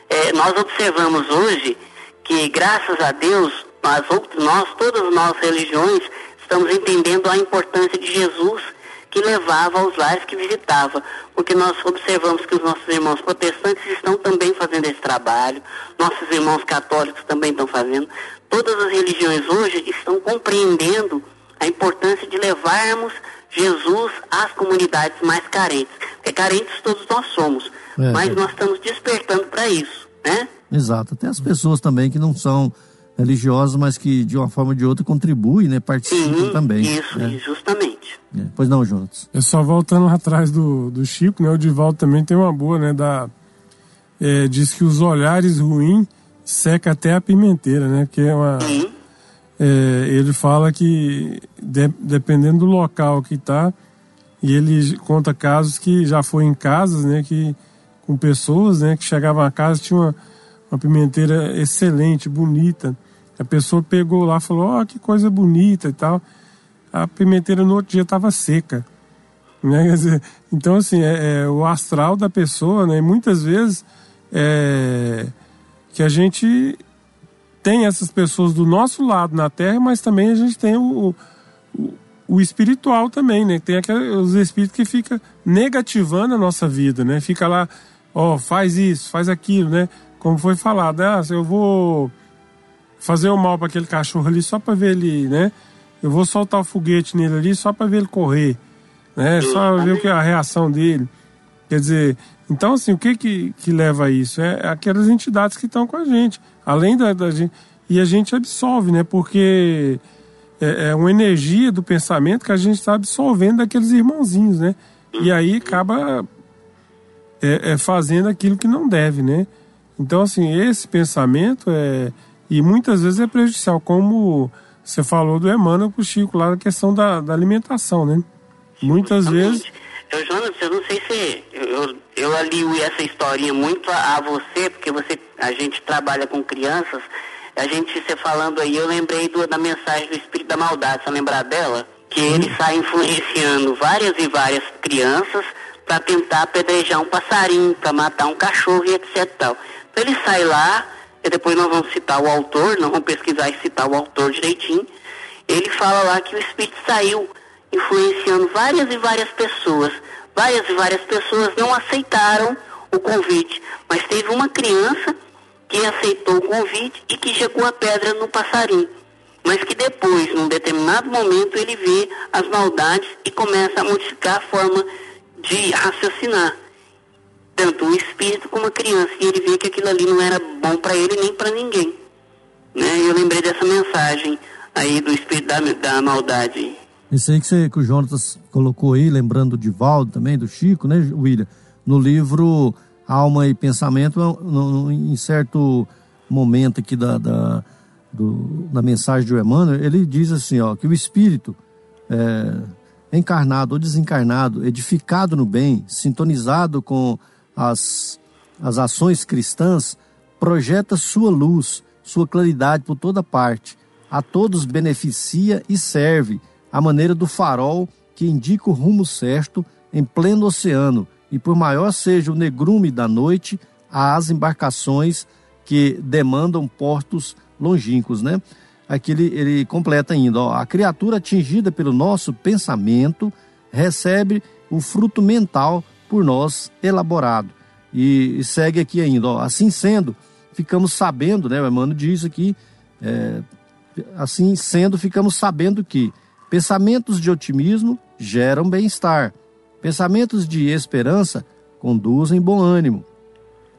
é, nós observamos hoje que, graças a Deus, nós, nós, todas as nossas religiões, estamos entendendo a importância de Jesus que levava aos lares que visitava, porque nós observamos que os nossos irmãos protestantes estão também fazendo esse trabalho, nossos irmãos católicos também estão fazendo. Todas as religiões hoje estão compreendendo a importância de levarmos Jesus às comunidades mais carentes. Porque carentes todos nós somos, É. mas nós estamos despertando para isso, né? Exato. Até as pessoas também que não são religiosas, mas que de uma forma ou de outra contribuem, né? Participam Sim, também. isso, né? justamente. É. Pois não, Jonas. É só voltando atrás do, do Chico, né? O Divaldo também tem uma boa, né? Da, é, diz que os olhares ruins seca até a pimenteira, né? Que é uma. Sim, é, ele fala que de- dependendo do local que tá, e ele conta casos que já foi em casas, né? Que com pessoas, né? Que chegavam a casa tinha uma, uma pimenteira excelente, bonita. A pessoa pegou lá, falou, ó, que coisa bonita e tal. A pimenteira no outro dia estava seca. Né? Dizer, então, assim, é, é o astral da pessoa, né? Muitas vezes é, que a gente tem essas pessoas do nosso lado na Terra, mas também a gente tem o, o, o espiritual também, né? Tem aqueles os espíritos que fica negativando a nossa vida, né? Fica lá, ó, faz isso, faz aquilo, né? Como foi falado, ah, eu vou fazer o mal para aquele cachorro ali só para ver ele, né? Eu vou soltar o foguete nele ali só para ver ele correr. né? Só ver o que é a reação dele. Quer dizer, então assim, o que que, que leva a isso? É aquelas entidades que estão com a gente, além da, da gente e a gente absorve, né? Porque é, é uma energia do pensamento que a gente está absorvendo daqueles irmãozinhos, né? E aí acaba é, é fazendo aquilo que não deve, né? Então, assim, esse pensamento é. E muitas vezes é prejudicial, como você falou do Emmanuel pro Chico lá na questão da, da alimentação, né? Muitas vezes. Eu, Jonas, eu não sei se eu, eu alio essa historinha muito a, a você, porque você, a gente trabalha com crianças, a gente, você falando aí, eu lembrei do, da mensagem do Espírito da Maldade, você lembrar dela? Que ele sai influenciando várias e várias crianças para tentar apedrejar um passarinho, para matar um cachorro e etc. Tal. Então ele sai lá, depois nós vamos citar o autor, nós vamos pesquisar e citar o autor direitinho. Ele fala lá que o Espírito saiu influenciando várias e várias pessoas. Várias e várias pessoas não aceitaram o convite, mas teve uma criança que aceitou o convite e que jogou a pedra no passarinho. Mas que depois, num determinado momento, ele vê as maldades e começa a modificar a forma de raciocinar. Tanto o espírito como a criança. E ele vê que aquilo ali não era bom para ele nem para ninguém. Né? Eu lembrei dessa mensagem aí do espírito da, da maldade. Isso aí que, você, que o Jonatas colocou aí, lembrando de Valdo também, do Chico, né, William? No livro Alma e Pensamento, no, no, em certo momento aqui da, da, do, da mensagem de Emmanuel, ele diz assim, ó, que o espírito é, encarnado ou desencarnado, edificado no bem, sintonizado com as, as ações cristãs, projeta sua luz, sua claridade por toda parte, a todos beneficia e serve, à maneira do farol que indica o rumo certo em pleno oceano, e por maior seja o negrume da noite, às embarcações que demandam portos longínquos, né? Aqui ele, ele completa ainda, ó, a criatura atingida pelo nosso pensamento recebe o fruto mental por nós elaborado. E, e segue aqui ainda, ó, assim sendo, ficamos sabendo, né? O Emmanuel diz aqui, é, assim sendo, ficamos sabendo que pensamentos de otimismo geram bem-estar, pensamentos de esperança conduzem bom ânimo,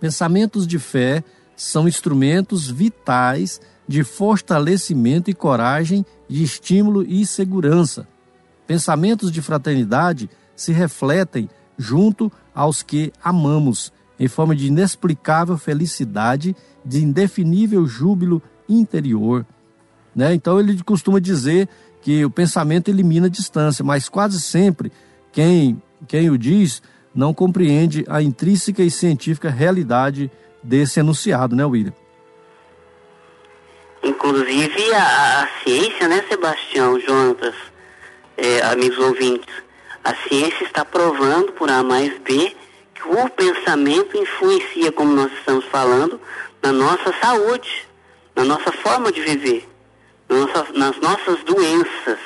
pensamentos de fé são instrumentos vitais de fortalecimento e coragem, de estímulo e segurança. Pensamentos de fraternidade se refletem junto aos que amamos, em forma de inexplicável felicidade, de indefinível júbilo interior. Né? Então ele costuma dizer que o pensamento elimina a distância, mas quase sempre quem, quem o diz não compreende a intrínseca e científica realidade desse enunciado, né, William? Inclusive a, a ciência, né, Sebastião, Jonatas, é, amigos ouvintes, a ciência está provando por A mais B que o pensamento influencia, como nós estamos falando, na nossa saúde, na nossa forma de viver, nas nossas doenças.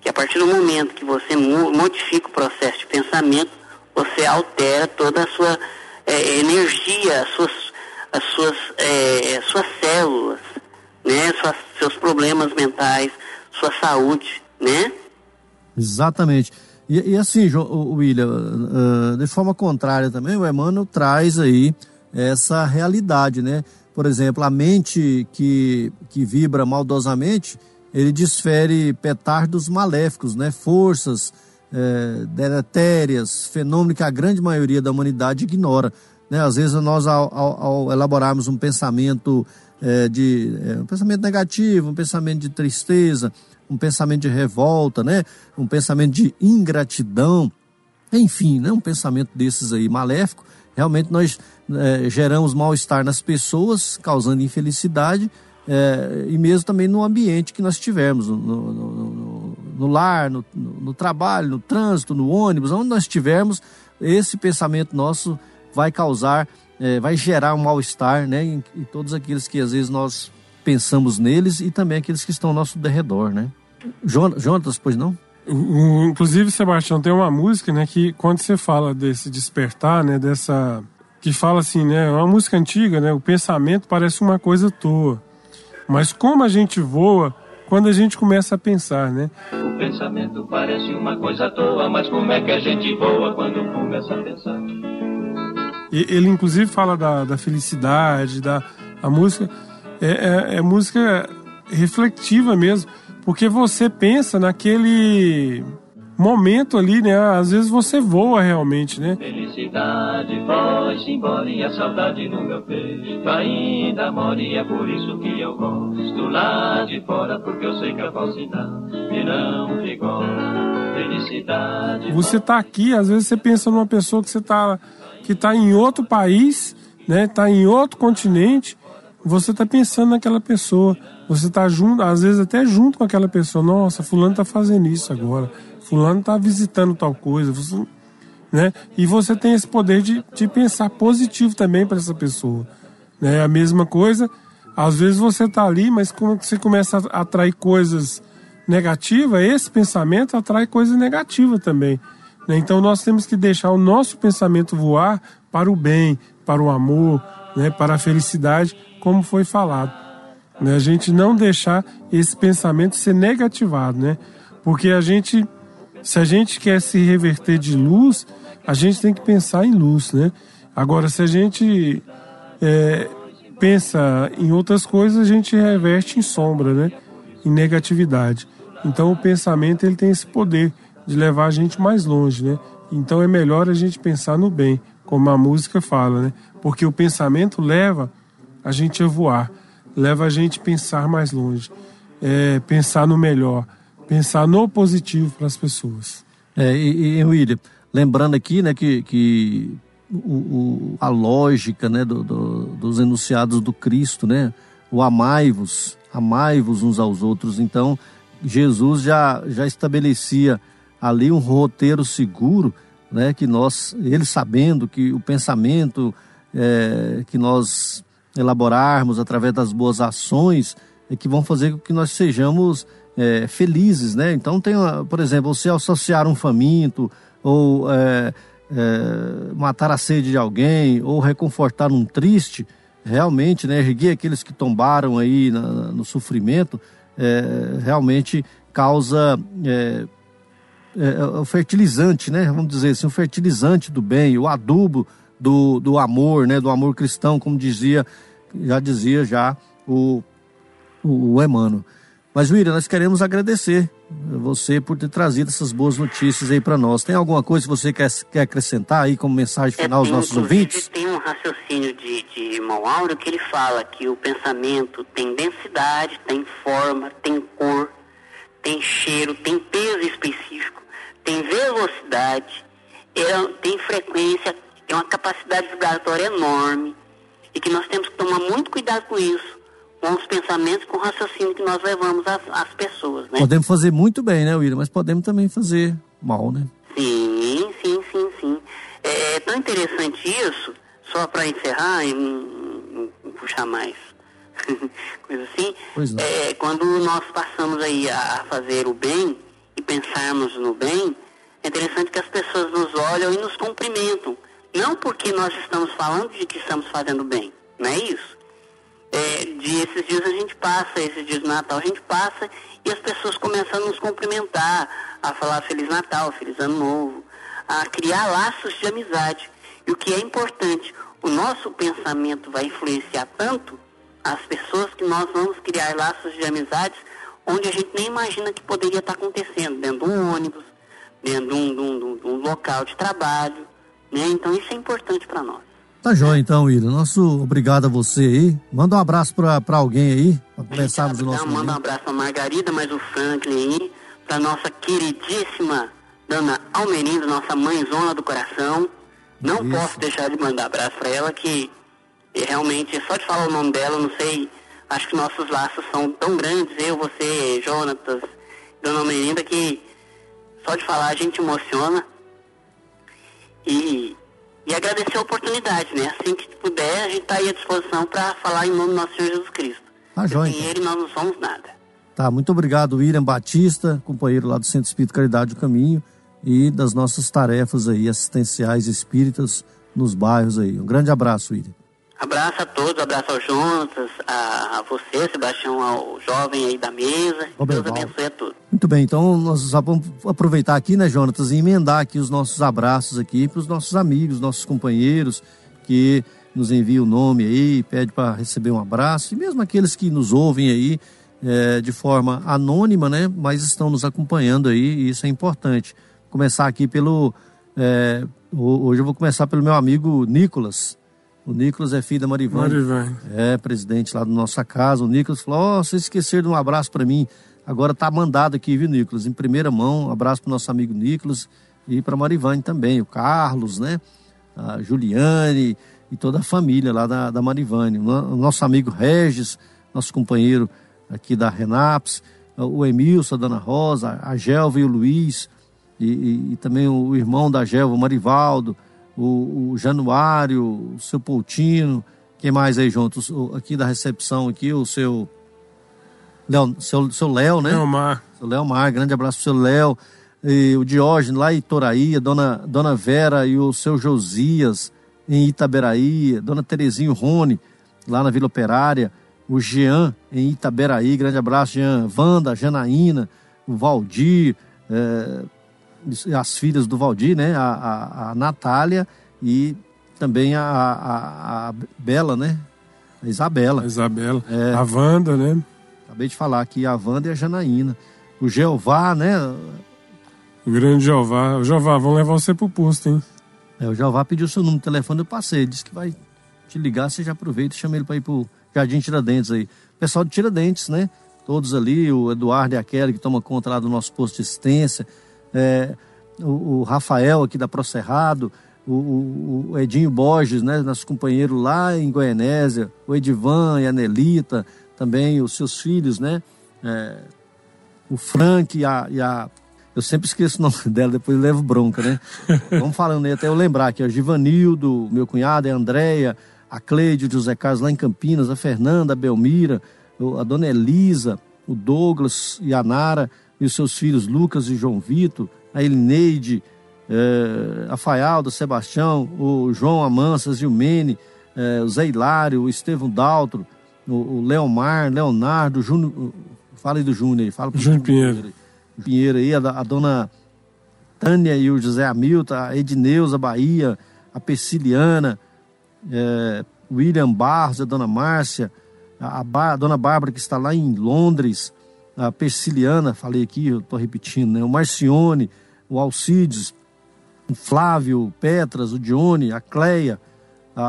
Que a partir do momento que você mo- modifica o processo de pensamento, você altera toda a sua é, energia, as suas, as suas, é, suas células, né? Suas, seus problemas mentais, sua saúde, né? Exatamente. E, e assim, William, ah, de forma contrária também, o Emmanuel traz aí essa realidade, né? Por exemplo, a mente que, que vibra maldosamente, ele desfere petardos maléficos, né? Forças eh, deletérias, fenômeno que a grande maioria da humanidade ignora. Né? Às vezes nós, ao, ao- elaborarmos um pensamento eh, de eh, um pensamento negativo, um pensamento de tristeza, um pensamento de revolta, né? um pensamento de ingratidão, enfim, né? um pensamento desses aí maléfico, realmente nós eh, geramos mal-estar nas pessoas, causando infelicidade, eh, e mesmo também no ambiente que nós tivermos, no, no- no- no lar, no, no- trabalho, no trânsito, no ônibus, onde nós estivermos, esse pensamento nosso vai causar, eh, vai gerar um mal-estar né? em, em todos aqueles que às vezes nós pensamos neles e também aqueles que estão ao nosso derredor. Né? Jon- Jonatas, pois não? Inclusive, Sebastião, tem uma música, né, que quando você fala desse despertar, né, dessa que fala assim, né, é uma música antiga, né, o pensamento parece uma coisa à toa. Mas como a gente voa quando a gente começa a pensar, né? O pensamento parece uma coisa à toa, mas como é que a gente voa quando começa a pensar? E- Ele inclusive fala da, da felicidade, da a música é, é- é música reflexiva mesmo, porque você pensa naquele momento ali, né? Às vezes você voa realmente, né? Felicidade embora e a saudade no meu peito ainda mora e é por isso que eu gosto lá de fora, porque eu sei que a falsidade não vigora. Felicidade Você tá aqui, às vezes você pensa numa pessoa que você tá que tá em outro país, né? Tá em outro continente, você tá pensando naquela pessoa. Você tá junto, às vezes até junto com aquela pessoa. Nossa, fulano tá fazendo isso agora. Fulano tá visitando tal coisa, você, né? E você tem esse poder de, de pensar positivo também para essa pessoa, né? A mesma coisa, às vezes você tá ali, mas como você começa a atrair coisas negativas, esse pensamento atrai coisas negativas também. né? Então nós temos que deixar o nosso pensamento voar para o bem, para o amor, né? para a felicidade, como foi falado. Né? A gente não deixar esse pensamento ser negativado, né? Porque a gente, se a gente quer se reverter de luz, a gente tem que pensar em luz, né? Agora, se a gente é, pensa em outras coisas, a gente reverte em sombra, né? Em negatividade. Então, o pensamento ele tem esse poder de levar a gente mais longe, né? Então, é melhor a gente pensar no bem, como a música fala, né? Porque o pensamento leva a gente a voar, leva a gente a pensar mais longe, é, pensar no melhor, pensar no positivo para as pessoas. É, e, e William, lembrando aqui, né, que, que o, o- a lógica, né, do- do- dos enunciados do Cristo, né, o amai-vos, amai-vos uns aos outros. Então, Jesus já, já estabelecia ali um roteiro seguro, né, que nós, ele sabendo que o pensamento é, que nós elaborarmos através das boas ações é que vão fazer com que nós sejamos é, felizes, né? Então tem, por exemplo, você associar um faminto ou é, é, matar a sede de alguém ou reconfortar um triste, realmente, né? Erguer aqueles que tombaram aí na- no sofrimento, é, realmente causa é, é o fertilizante, né? Vamos dizer assim, o fertilizante do bem, o adubo do, do amor, né? Do amor cristão, como dizia, já dizia já o, o, o Emmanuel. Mas, William, nós queremos agradecer você por ter trazido essas boas notícias aí para nós. Tem alguma coisa que você quer, quer acrescentar aí como mensagem final aos tem, nossos ouvintes? Tem um raciocínio de, de irmão Áureo que ele fala que o pensamento tem densidade, tem forma, tem cor, tem cheiro, tem peso específico, tem velocidade, é- tem frequência, tem uma capacidade vibratória enorme e que nós temos que tomar muito cuidado com isso, com os pensamentos, com o raciocínio que nós levamos às, às pessoas, né? Podemos fazer muito bem, né, William? Mas podemos também fazer mal, né? Sim, sim, sim, sim. É, é tão interessante isso, só para encerrar e não, não- puxar mais coisa assim, Pois não. é, quando nós passamos aí a fazer o bem e pensarmos no bem, é interessante que as pessoas nos olham e nos cumprimentam. Não porque nós estamos falando de que estamos fazendo bem, não é isso? É, de esses dias a gente passa, esses dias do Natal a gente passa e as pessoas começam a nos cumprimentar, a falar Feliz Natal, Feliz Ano Novo, a criar laços de amizade. E o que é importante, o nosso pensamento vai influenciar tanto as pessoas que nós vamos criar laços de amizades onde a gente nem imagina que poderia estar acontecendo, dentro de um ônibus, dentro de de um- de um- de um local de trabalho. Né? Então isso é importante para nós. Tá joia então, William. Nosso obrigado a você aí. Manda um abraço pra pra alguém aí, pra começarmos o nosso manda um abraço pra Margarida, mas o Franklin aí, pra nossa queridíssima Dona Almerindo, nossa mãezona do coração. Não Isso. posso deixar de mandar abraço pra ela, que eh, realmente, só de falar o nome dela, não sei, acho que nossos laços são tão grandes, eu, você, Jonatas, Dona Almerinda, que só de falar a gente emociona. E, e agradecer a oportunidade, né? Assim que puder, a gente tá aí à disposição para falar em nome do nosso Senhor Jesus Cristo. Tá joia, Sem ele nós não somos nada. Tá, muito obrigado, William Batista, companheiro lá do Centro Espírito Caridade do Caminho e das nossas tarefas aí assistenciais espíritas nos bairros aí. Um grande abraço, William. Abraço a todos, abraço ao Jonas, a, você, Sebastião, ao jovem aí da mesa. Deus Roberval. abençoe a todos. Muito bem, então nós vamos aproveitar aqui, né, Jonatas, e emendar aqui os nossos abraços aqui para os nossos amigos, nossos companheiros que nos enviam o nome aí, pede para receber um abraço, e mesmo aqueles que nos ouvem aí é, de forma anônima, né, mas estão nos acompanhando aí, e isso é importante. Começar aqui pelo. é, ho- hoje eu vou começar pelo meu amigo Nicolas. O Nicolas é filho da Marivane. Marivane. É, presidente lá da nossa casa. O Nicolas falou: Ó, vocês esqueceram de um abraço para mim. Agora tá mandado aqui, viu, Nicolas? Em primeira mão, um abraço pro nosso amigo Nicolas e para Marivane também, o Carlos, né? A Juliane e toda a família lá da, da Marivane. O nosso amigo Regis, nosso companheiro aqui da Renaps, o Emilson, a Dona Rosa, a Gelva e o Luiz, e, e- e também o irmão da Gelva, o Marivaldo, o, o Januário, o seu Poutino, quem mais aí juntos? O- aqui da recepção, aqui, o seu. Léo, seu, seu Léo, né? Leomar. Seu Léo Mar, grande abraço pro seu Léo. E o Diógenes lá em Itoraí, a dona, dona Vera e o seu Josias em Itaberaí, dona Terezinho Rony, lá na Vila Operária, o Jean em Itaberaí, grande abraço, Jean, Wanda, Janaína, o Valdir, eh, as filhas do Valdir, né? A, a, a Natália e também a, a, a Bela, né? A Isabela. A Isabela. É. A Wanda, né? Acabei de falar aqui, a Wanda e a Janaína. O Jeová, né? O grande Jeová. O Jeová, vão levar você pro posto, hein? É, o Jeová pediu seu número de telefone, eu passei. Disse que vai te ligar, você já aproveita e chama ele para ir pro Jardim Tiradentes aí. Pessoal de Tiradentes, né? Todos ali, o Eduardo e a Kelly que toma conta lá do nosso posto de assistência, é, o, o Rafael aqui da Procerrado, o, o- o Edinho Borges, né? Nosso companheiro lá em Goianésia, o Edivan e a Nelita, também os seus filhos, né? É, o Frank e a, e a- Eu sempre esqueço o nome dela, depois levo bronca, né? Vamos falando aí até eu lembrar aqui, ó, Givanildo, meu cunhado, é a Andréia, a Cleide, o José Carlos lá em Campinas, a Fernanda, a Belmira, o- a dona Elisa, o Douglas e a Nara, e os seus filhos Lucas e João Vitor, a Elineide, eh, a Faialda, Sebastião, o João Amansas e o Mene, eh, o Zé Hilário, o Estevão Daltro, o, o Leomar, Leonardo, o Júnior. Fala aí do Júnior aí, fala pro Júnior Pinheiro. Pinheiro aí, a, a dona Tânia e o José Hamilton, a Edneuza Bahia, a Persiliana, eh, William Barros, a dona Márcia, a, a a dona Bárbara que está lá em Londres, a Persiliana, falei aqui, eu estou repetindo, né? O Marcione, o Alcides, o Flávio, o Petras, o Dione, a Cleia, a,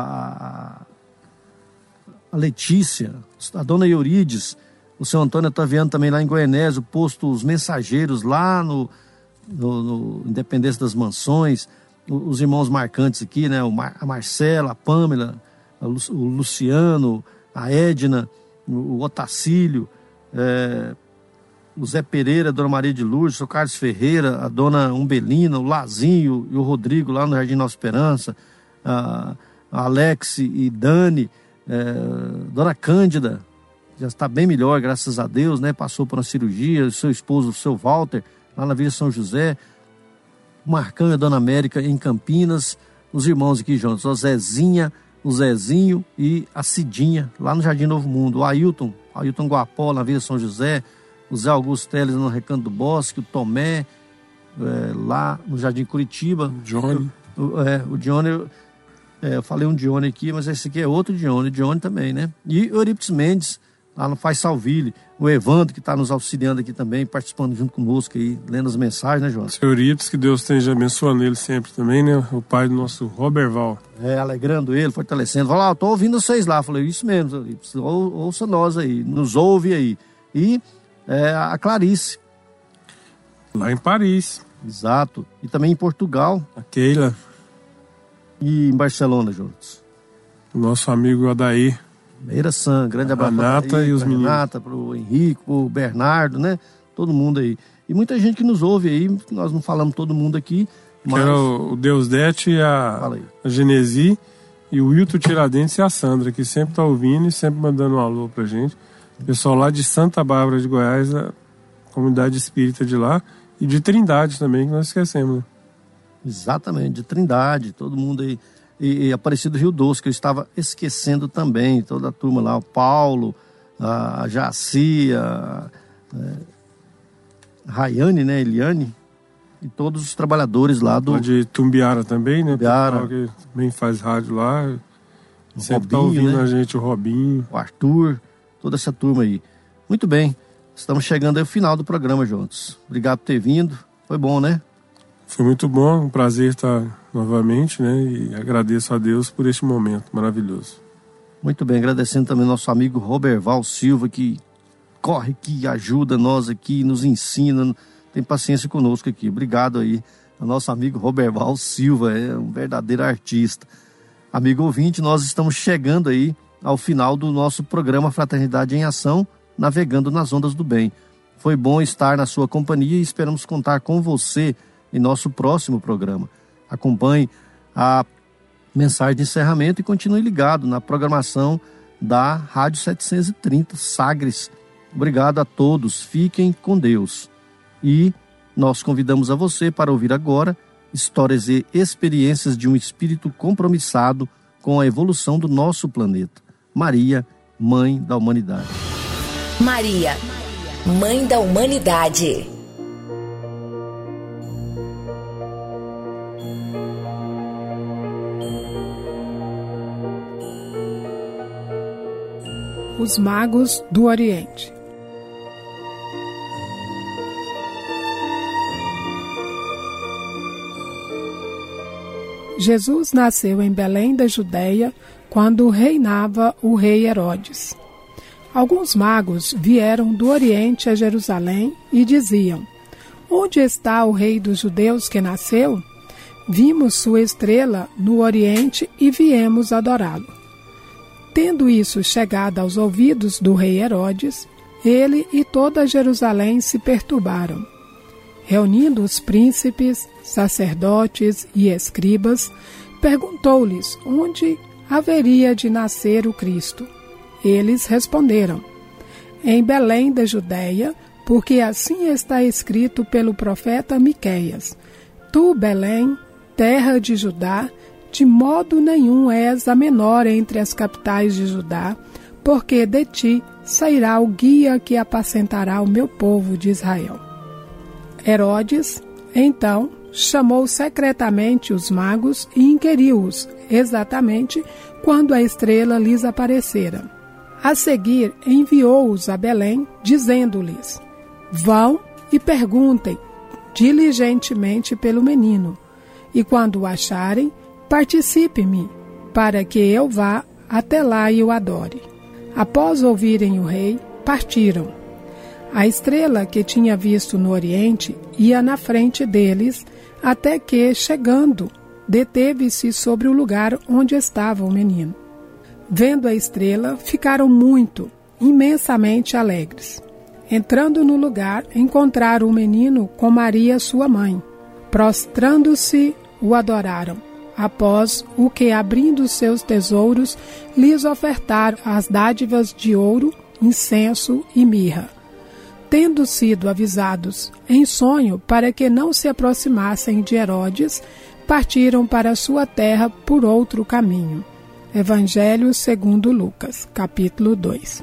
a- Letícia, a dona Eurides, o seu Antônio Otaviano também lá em Goianésio, o posto Os Mensageiros lá no, no, no Independência das Mansões, os irmãos marcantes aqui, né? A Marcela, a Pâmela, o Luciano, a Edna, o, o Otacílio, é, o Zé Pereira, a Dona Maria de Lourdes, o Carlos Ferreira, a Dona Umbelina, o Lazinho e o Rodrigo lá no Jardim Nova Esperança, a, a Alex e Dani, é, Dona Cândida, já está bem melhor, graças a Deus, né? Passou por uma cirurgia, o seu esposo, o seu Walter, lá na Vila São José, o Marcão e a Dona América em Campinas, os irmãos aqui juntos, o Zezinha, o Zezinho e a Cidinha, lá no Jardim Novo Mundo, o Ailton, Ailton Guapó, na Vila São José, o Zé Augusto Teles no Recanto do Bosque, o Tomé, é, lá no Jardim Curitiba. Johnny. O, é, o Johnny, eu- é, eu falei um Dione aqui, mas esse aqui é outro Dione, Dione também, né? E o Eurípides Mendes, lá no Faz Salville, o Evandro, que está nos auxiliando aqui também, participando junto conosco aí, lendo as mensagens, né, João? Seu Euripides, que Deus esteja abençoando ele sempre também, né? O pai do nosso Roberval. É, alegrando ele, fortalecendo. Fala, ah, eu tô ouvindo vocês lá. Eu Falei, isso mesmo, Eurípides, ou, ouça nós aí, nos ouve aí. E é, a Clarice. Lá em Paris. Exato. E também em Portugal. A Keila. E em Barcelona, juntos. O nosso amigo Adair. Meira San, grande abraço. Renata Adair, e os meninos. Renata, pro Henrique, pro Bernardo, né? Todo mundo aí. E muita gente que nos ouve aí, nós não falamos todo mundo aqui, Que mas... era o o Deus Dete, a, a Genesi e o Wilton Tiradentes e a Sandra, que sempre tá ouvindo e sempre mandando um alô pra gente. Pessoal lá de Santa Bárbara de Goiás, a comunidade espírita de lá, e de Trindade também, que nós esquecemos. Né? Exatamente, de Trindade, todo mundo aí e, e Aparecido Rio Doce, que eu estava esquecendo também, toda a turma lá, o Paulo, a Jaci, a, a Rayane, né, Eliane, e todos os trabalhadores lá do... De Tumbiara também, né? Tumbiara. Que também faz rádio lá. O Sempre tá Robinho, ouvindo né? a gente, o Robinho. o Arthur, toda essa turma aí. Muito bem, estamos chegando ao final do programa juntos. Obrigado por ter vindo, foi bom, né? Foi muito bom, um prazer estar novamente, né? E agradeço a Deus por este momento maravilhoso. Muito bem, agradecendo também nosso amigo Roberval Silva, que corre aqui, ajuda nós aqui, nos ensina, tem paciência conosco aqui. Obrigado aí ao nosso amigo Roberval Silva, é um verdadeiro artista. Amigo ouvinte, nós estamos chegando aí ao final do nosso programa Fraternidade em Ação, navegando nas ondas do bem. Foi bom estar na sua companhia e esperamos contar com você em nosso próximo programa. Acompanhe a mensagem de encerramento e continue ligado na programação da Rádio 730 Sagres. Obrigado a todos, fiquem com Deus. E nós convidamos a você para ouvir agora histórias e experiências de um espírito compromissado com a evolução do nosso planeta. Maria, Mãe da Humanidade. Maria, Mãe da Humanidade. Os Magos do Oriente. Jesus nasceu em Belém da Judéia quando reinava o rei Herodes. Alguns magos vieram do Oriente a Jerusalém e diziam: Onde está o rei dos judeus que nasceu? Vimos sua estrela no Oriente e viemos adorá-lo. Tendo isso chegado aos ouvidos do rei Herodes, ele e toda Jerusalém se perturbaram. Reunindo os príncipes, sacerdotes e escribas, perguntou-lhes onde haveria de nascer o Cristo. Eles responderam: Em Belém da Judéia, porque assim está escrito pelo profeta Miqueias: Tu, Belém, terra de Judá, de modo nenhum és a menor entre as capitais de Judá, porque de ti sairá o guia que apacentará o meu povo de Israel. Herodes, então, chamou secretamente os magos e inquiriu-os exatamente quando a estrela lhes aparecera. A seguir, enviou-os a Belém, dizendo-lhes: Vão e perguntem diligentemente pelo menino, e quando o acharem, participe-me, para que eu vá até lá e o adore. Após ouvirem o rei, partiram. A estrela que tinha visto no Oriente ia na frente deles, até que, chegando, deteve-se sobre o lugar onde estava o menino. Vendo a estrela, ficaram muito, imensamente alegres. Entrando no lugar, encontraram o menino com Maria, sua mãe. Prostrando-se, o adoraram. Após o que, abrindo seus tesouros, lhes ofertaram as dádivas de ouro, incenso e mirra. Tendo sido avisados em sonho para que não se aproximassem de Herodes, partiram para sua terra por outro caminho. Evangelho segundo Lucas, capítulo 2.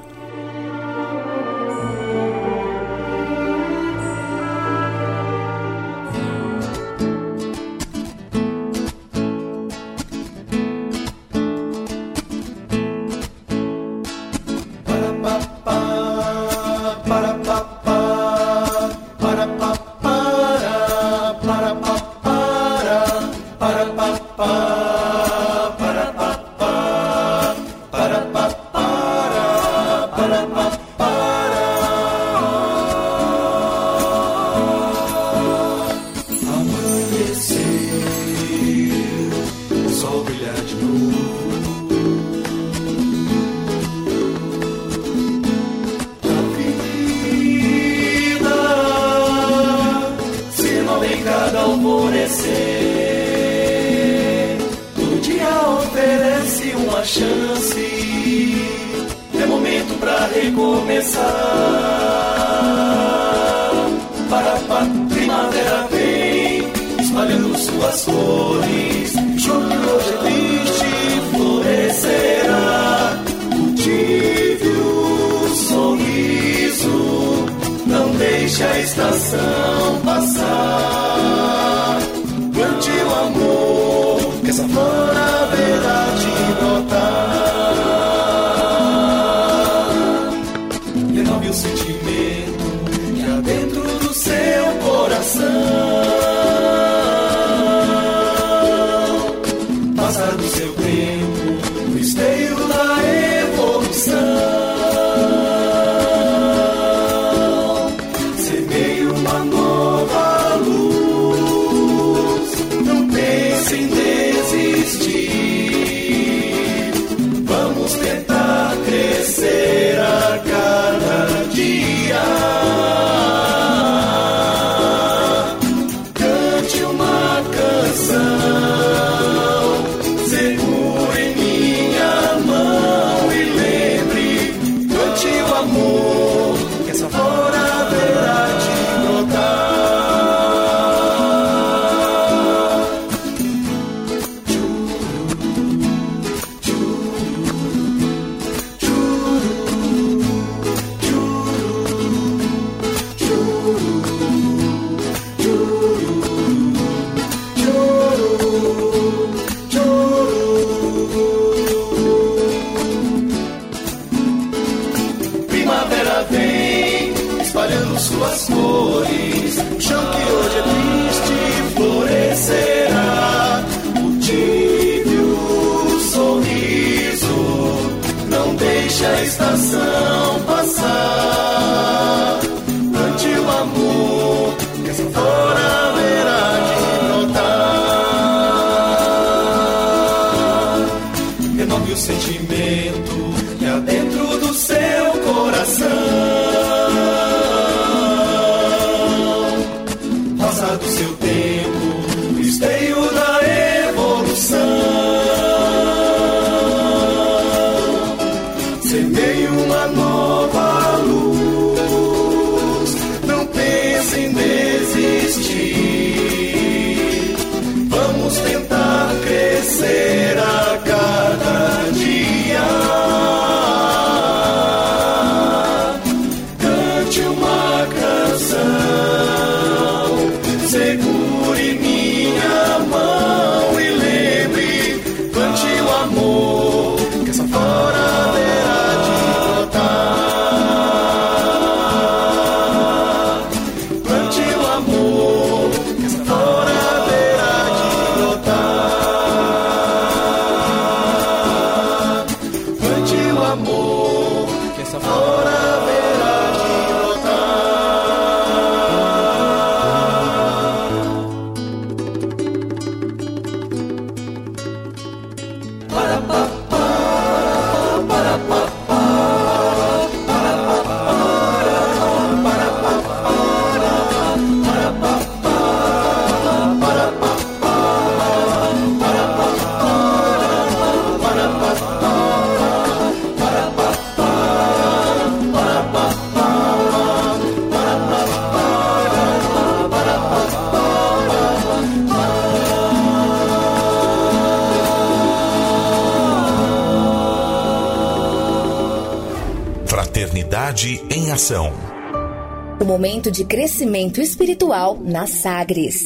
Momento de crescimento espiritual na Sagres.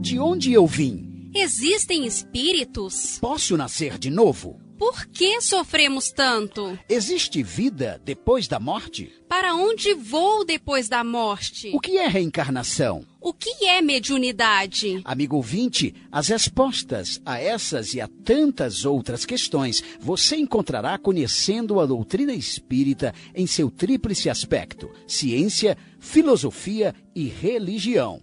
De onde eu vim? Existem espíritos? Posso nascer de novo? Por que sofremos tanto? Existe vida depois da morte? Para onde vou depois da morte? O que é reencarnação? O que é mediunidade? Amigo ouvinte, as respostas a essas e a tantas outras questões você encontrará conhecendo a doutrina espírita em seu tríplice aspecto: ciência, filosofia e religião.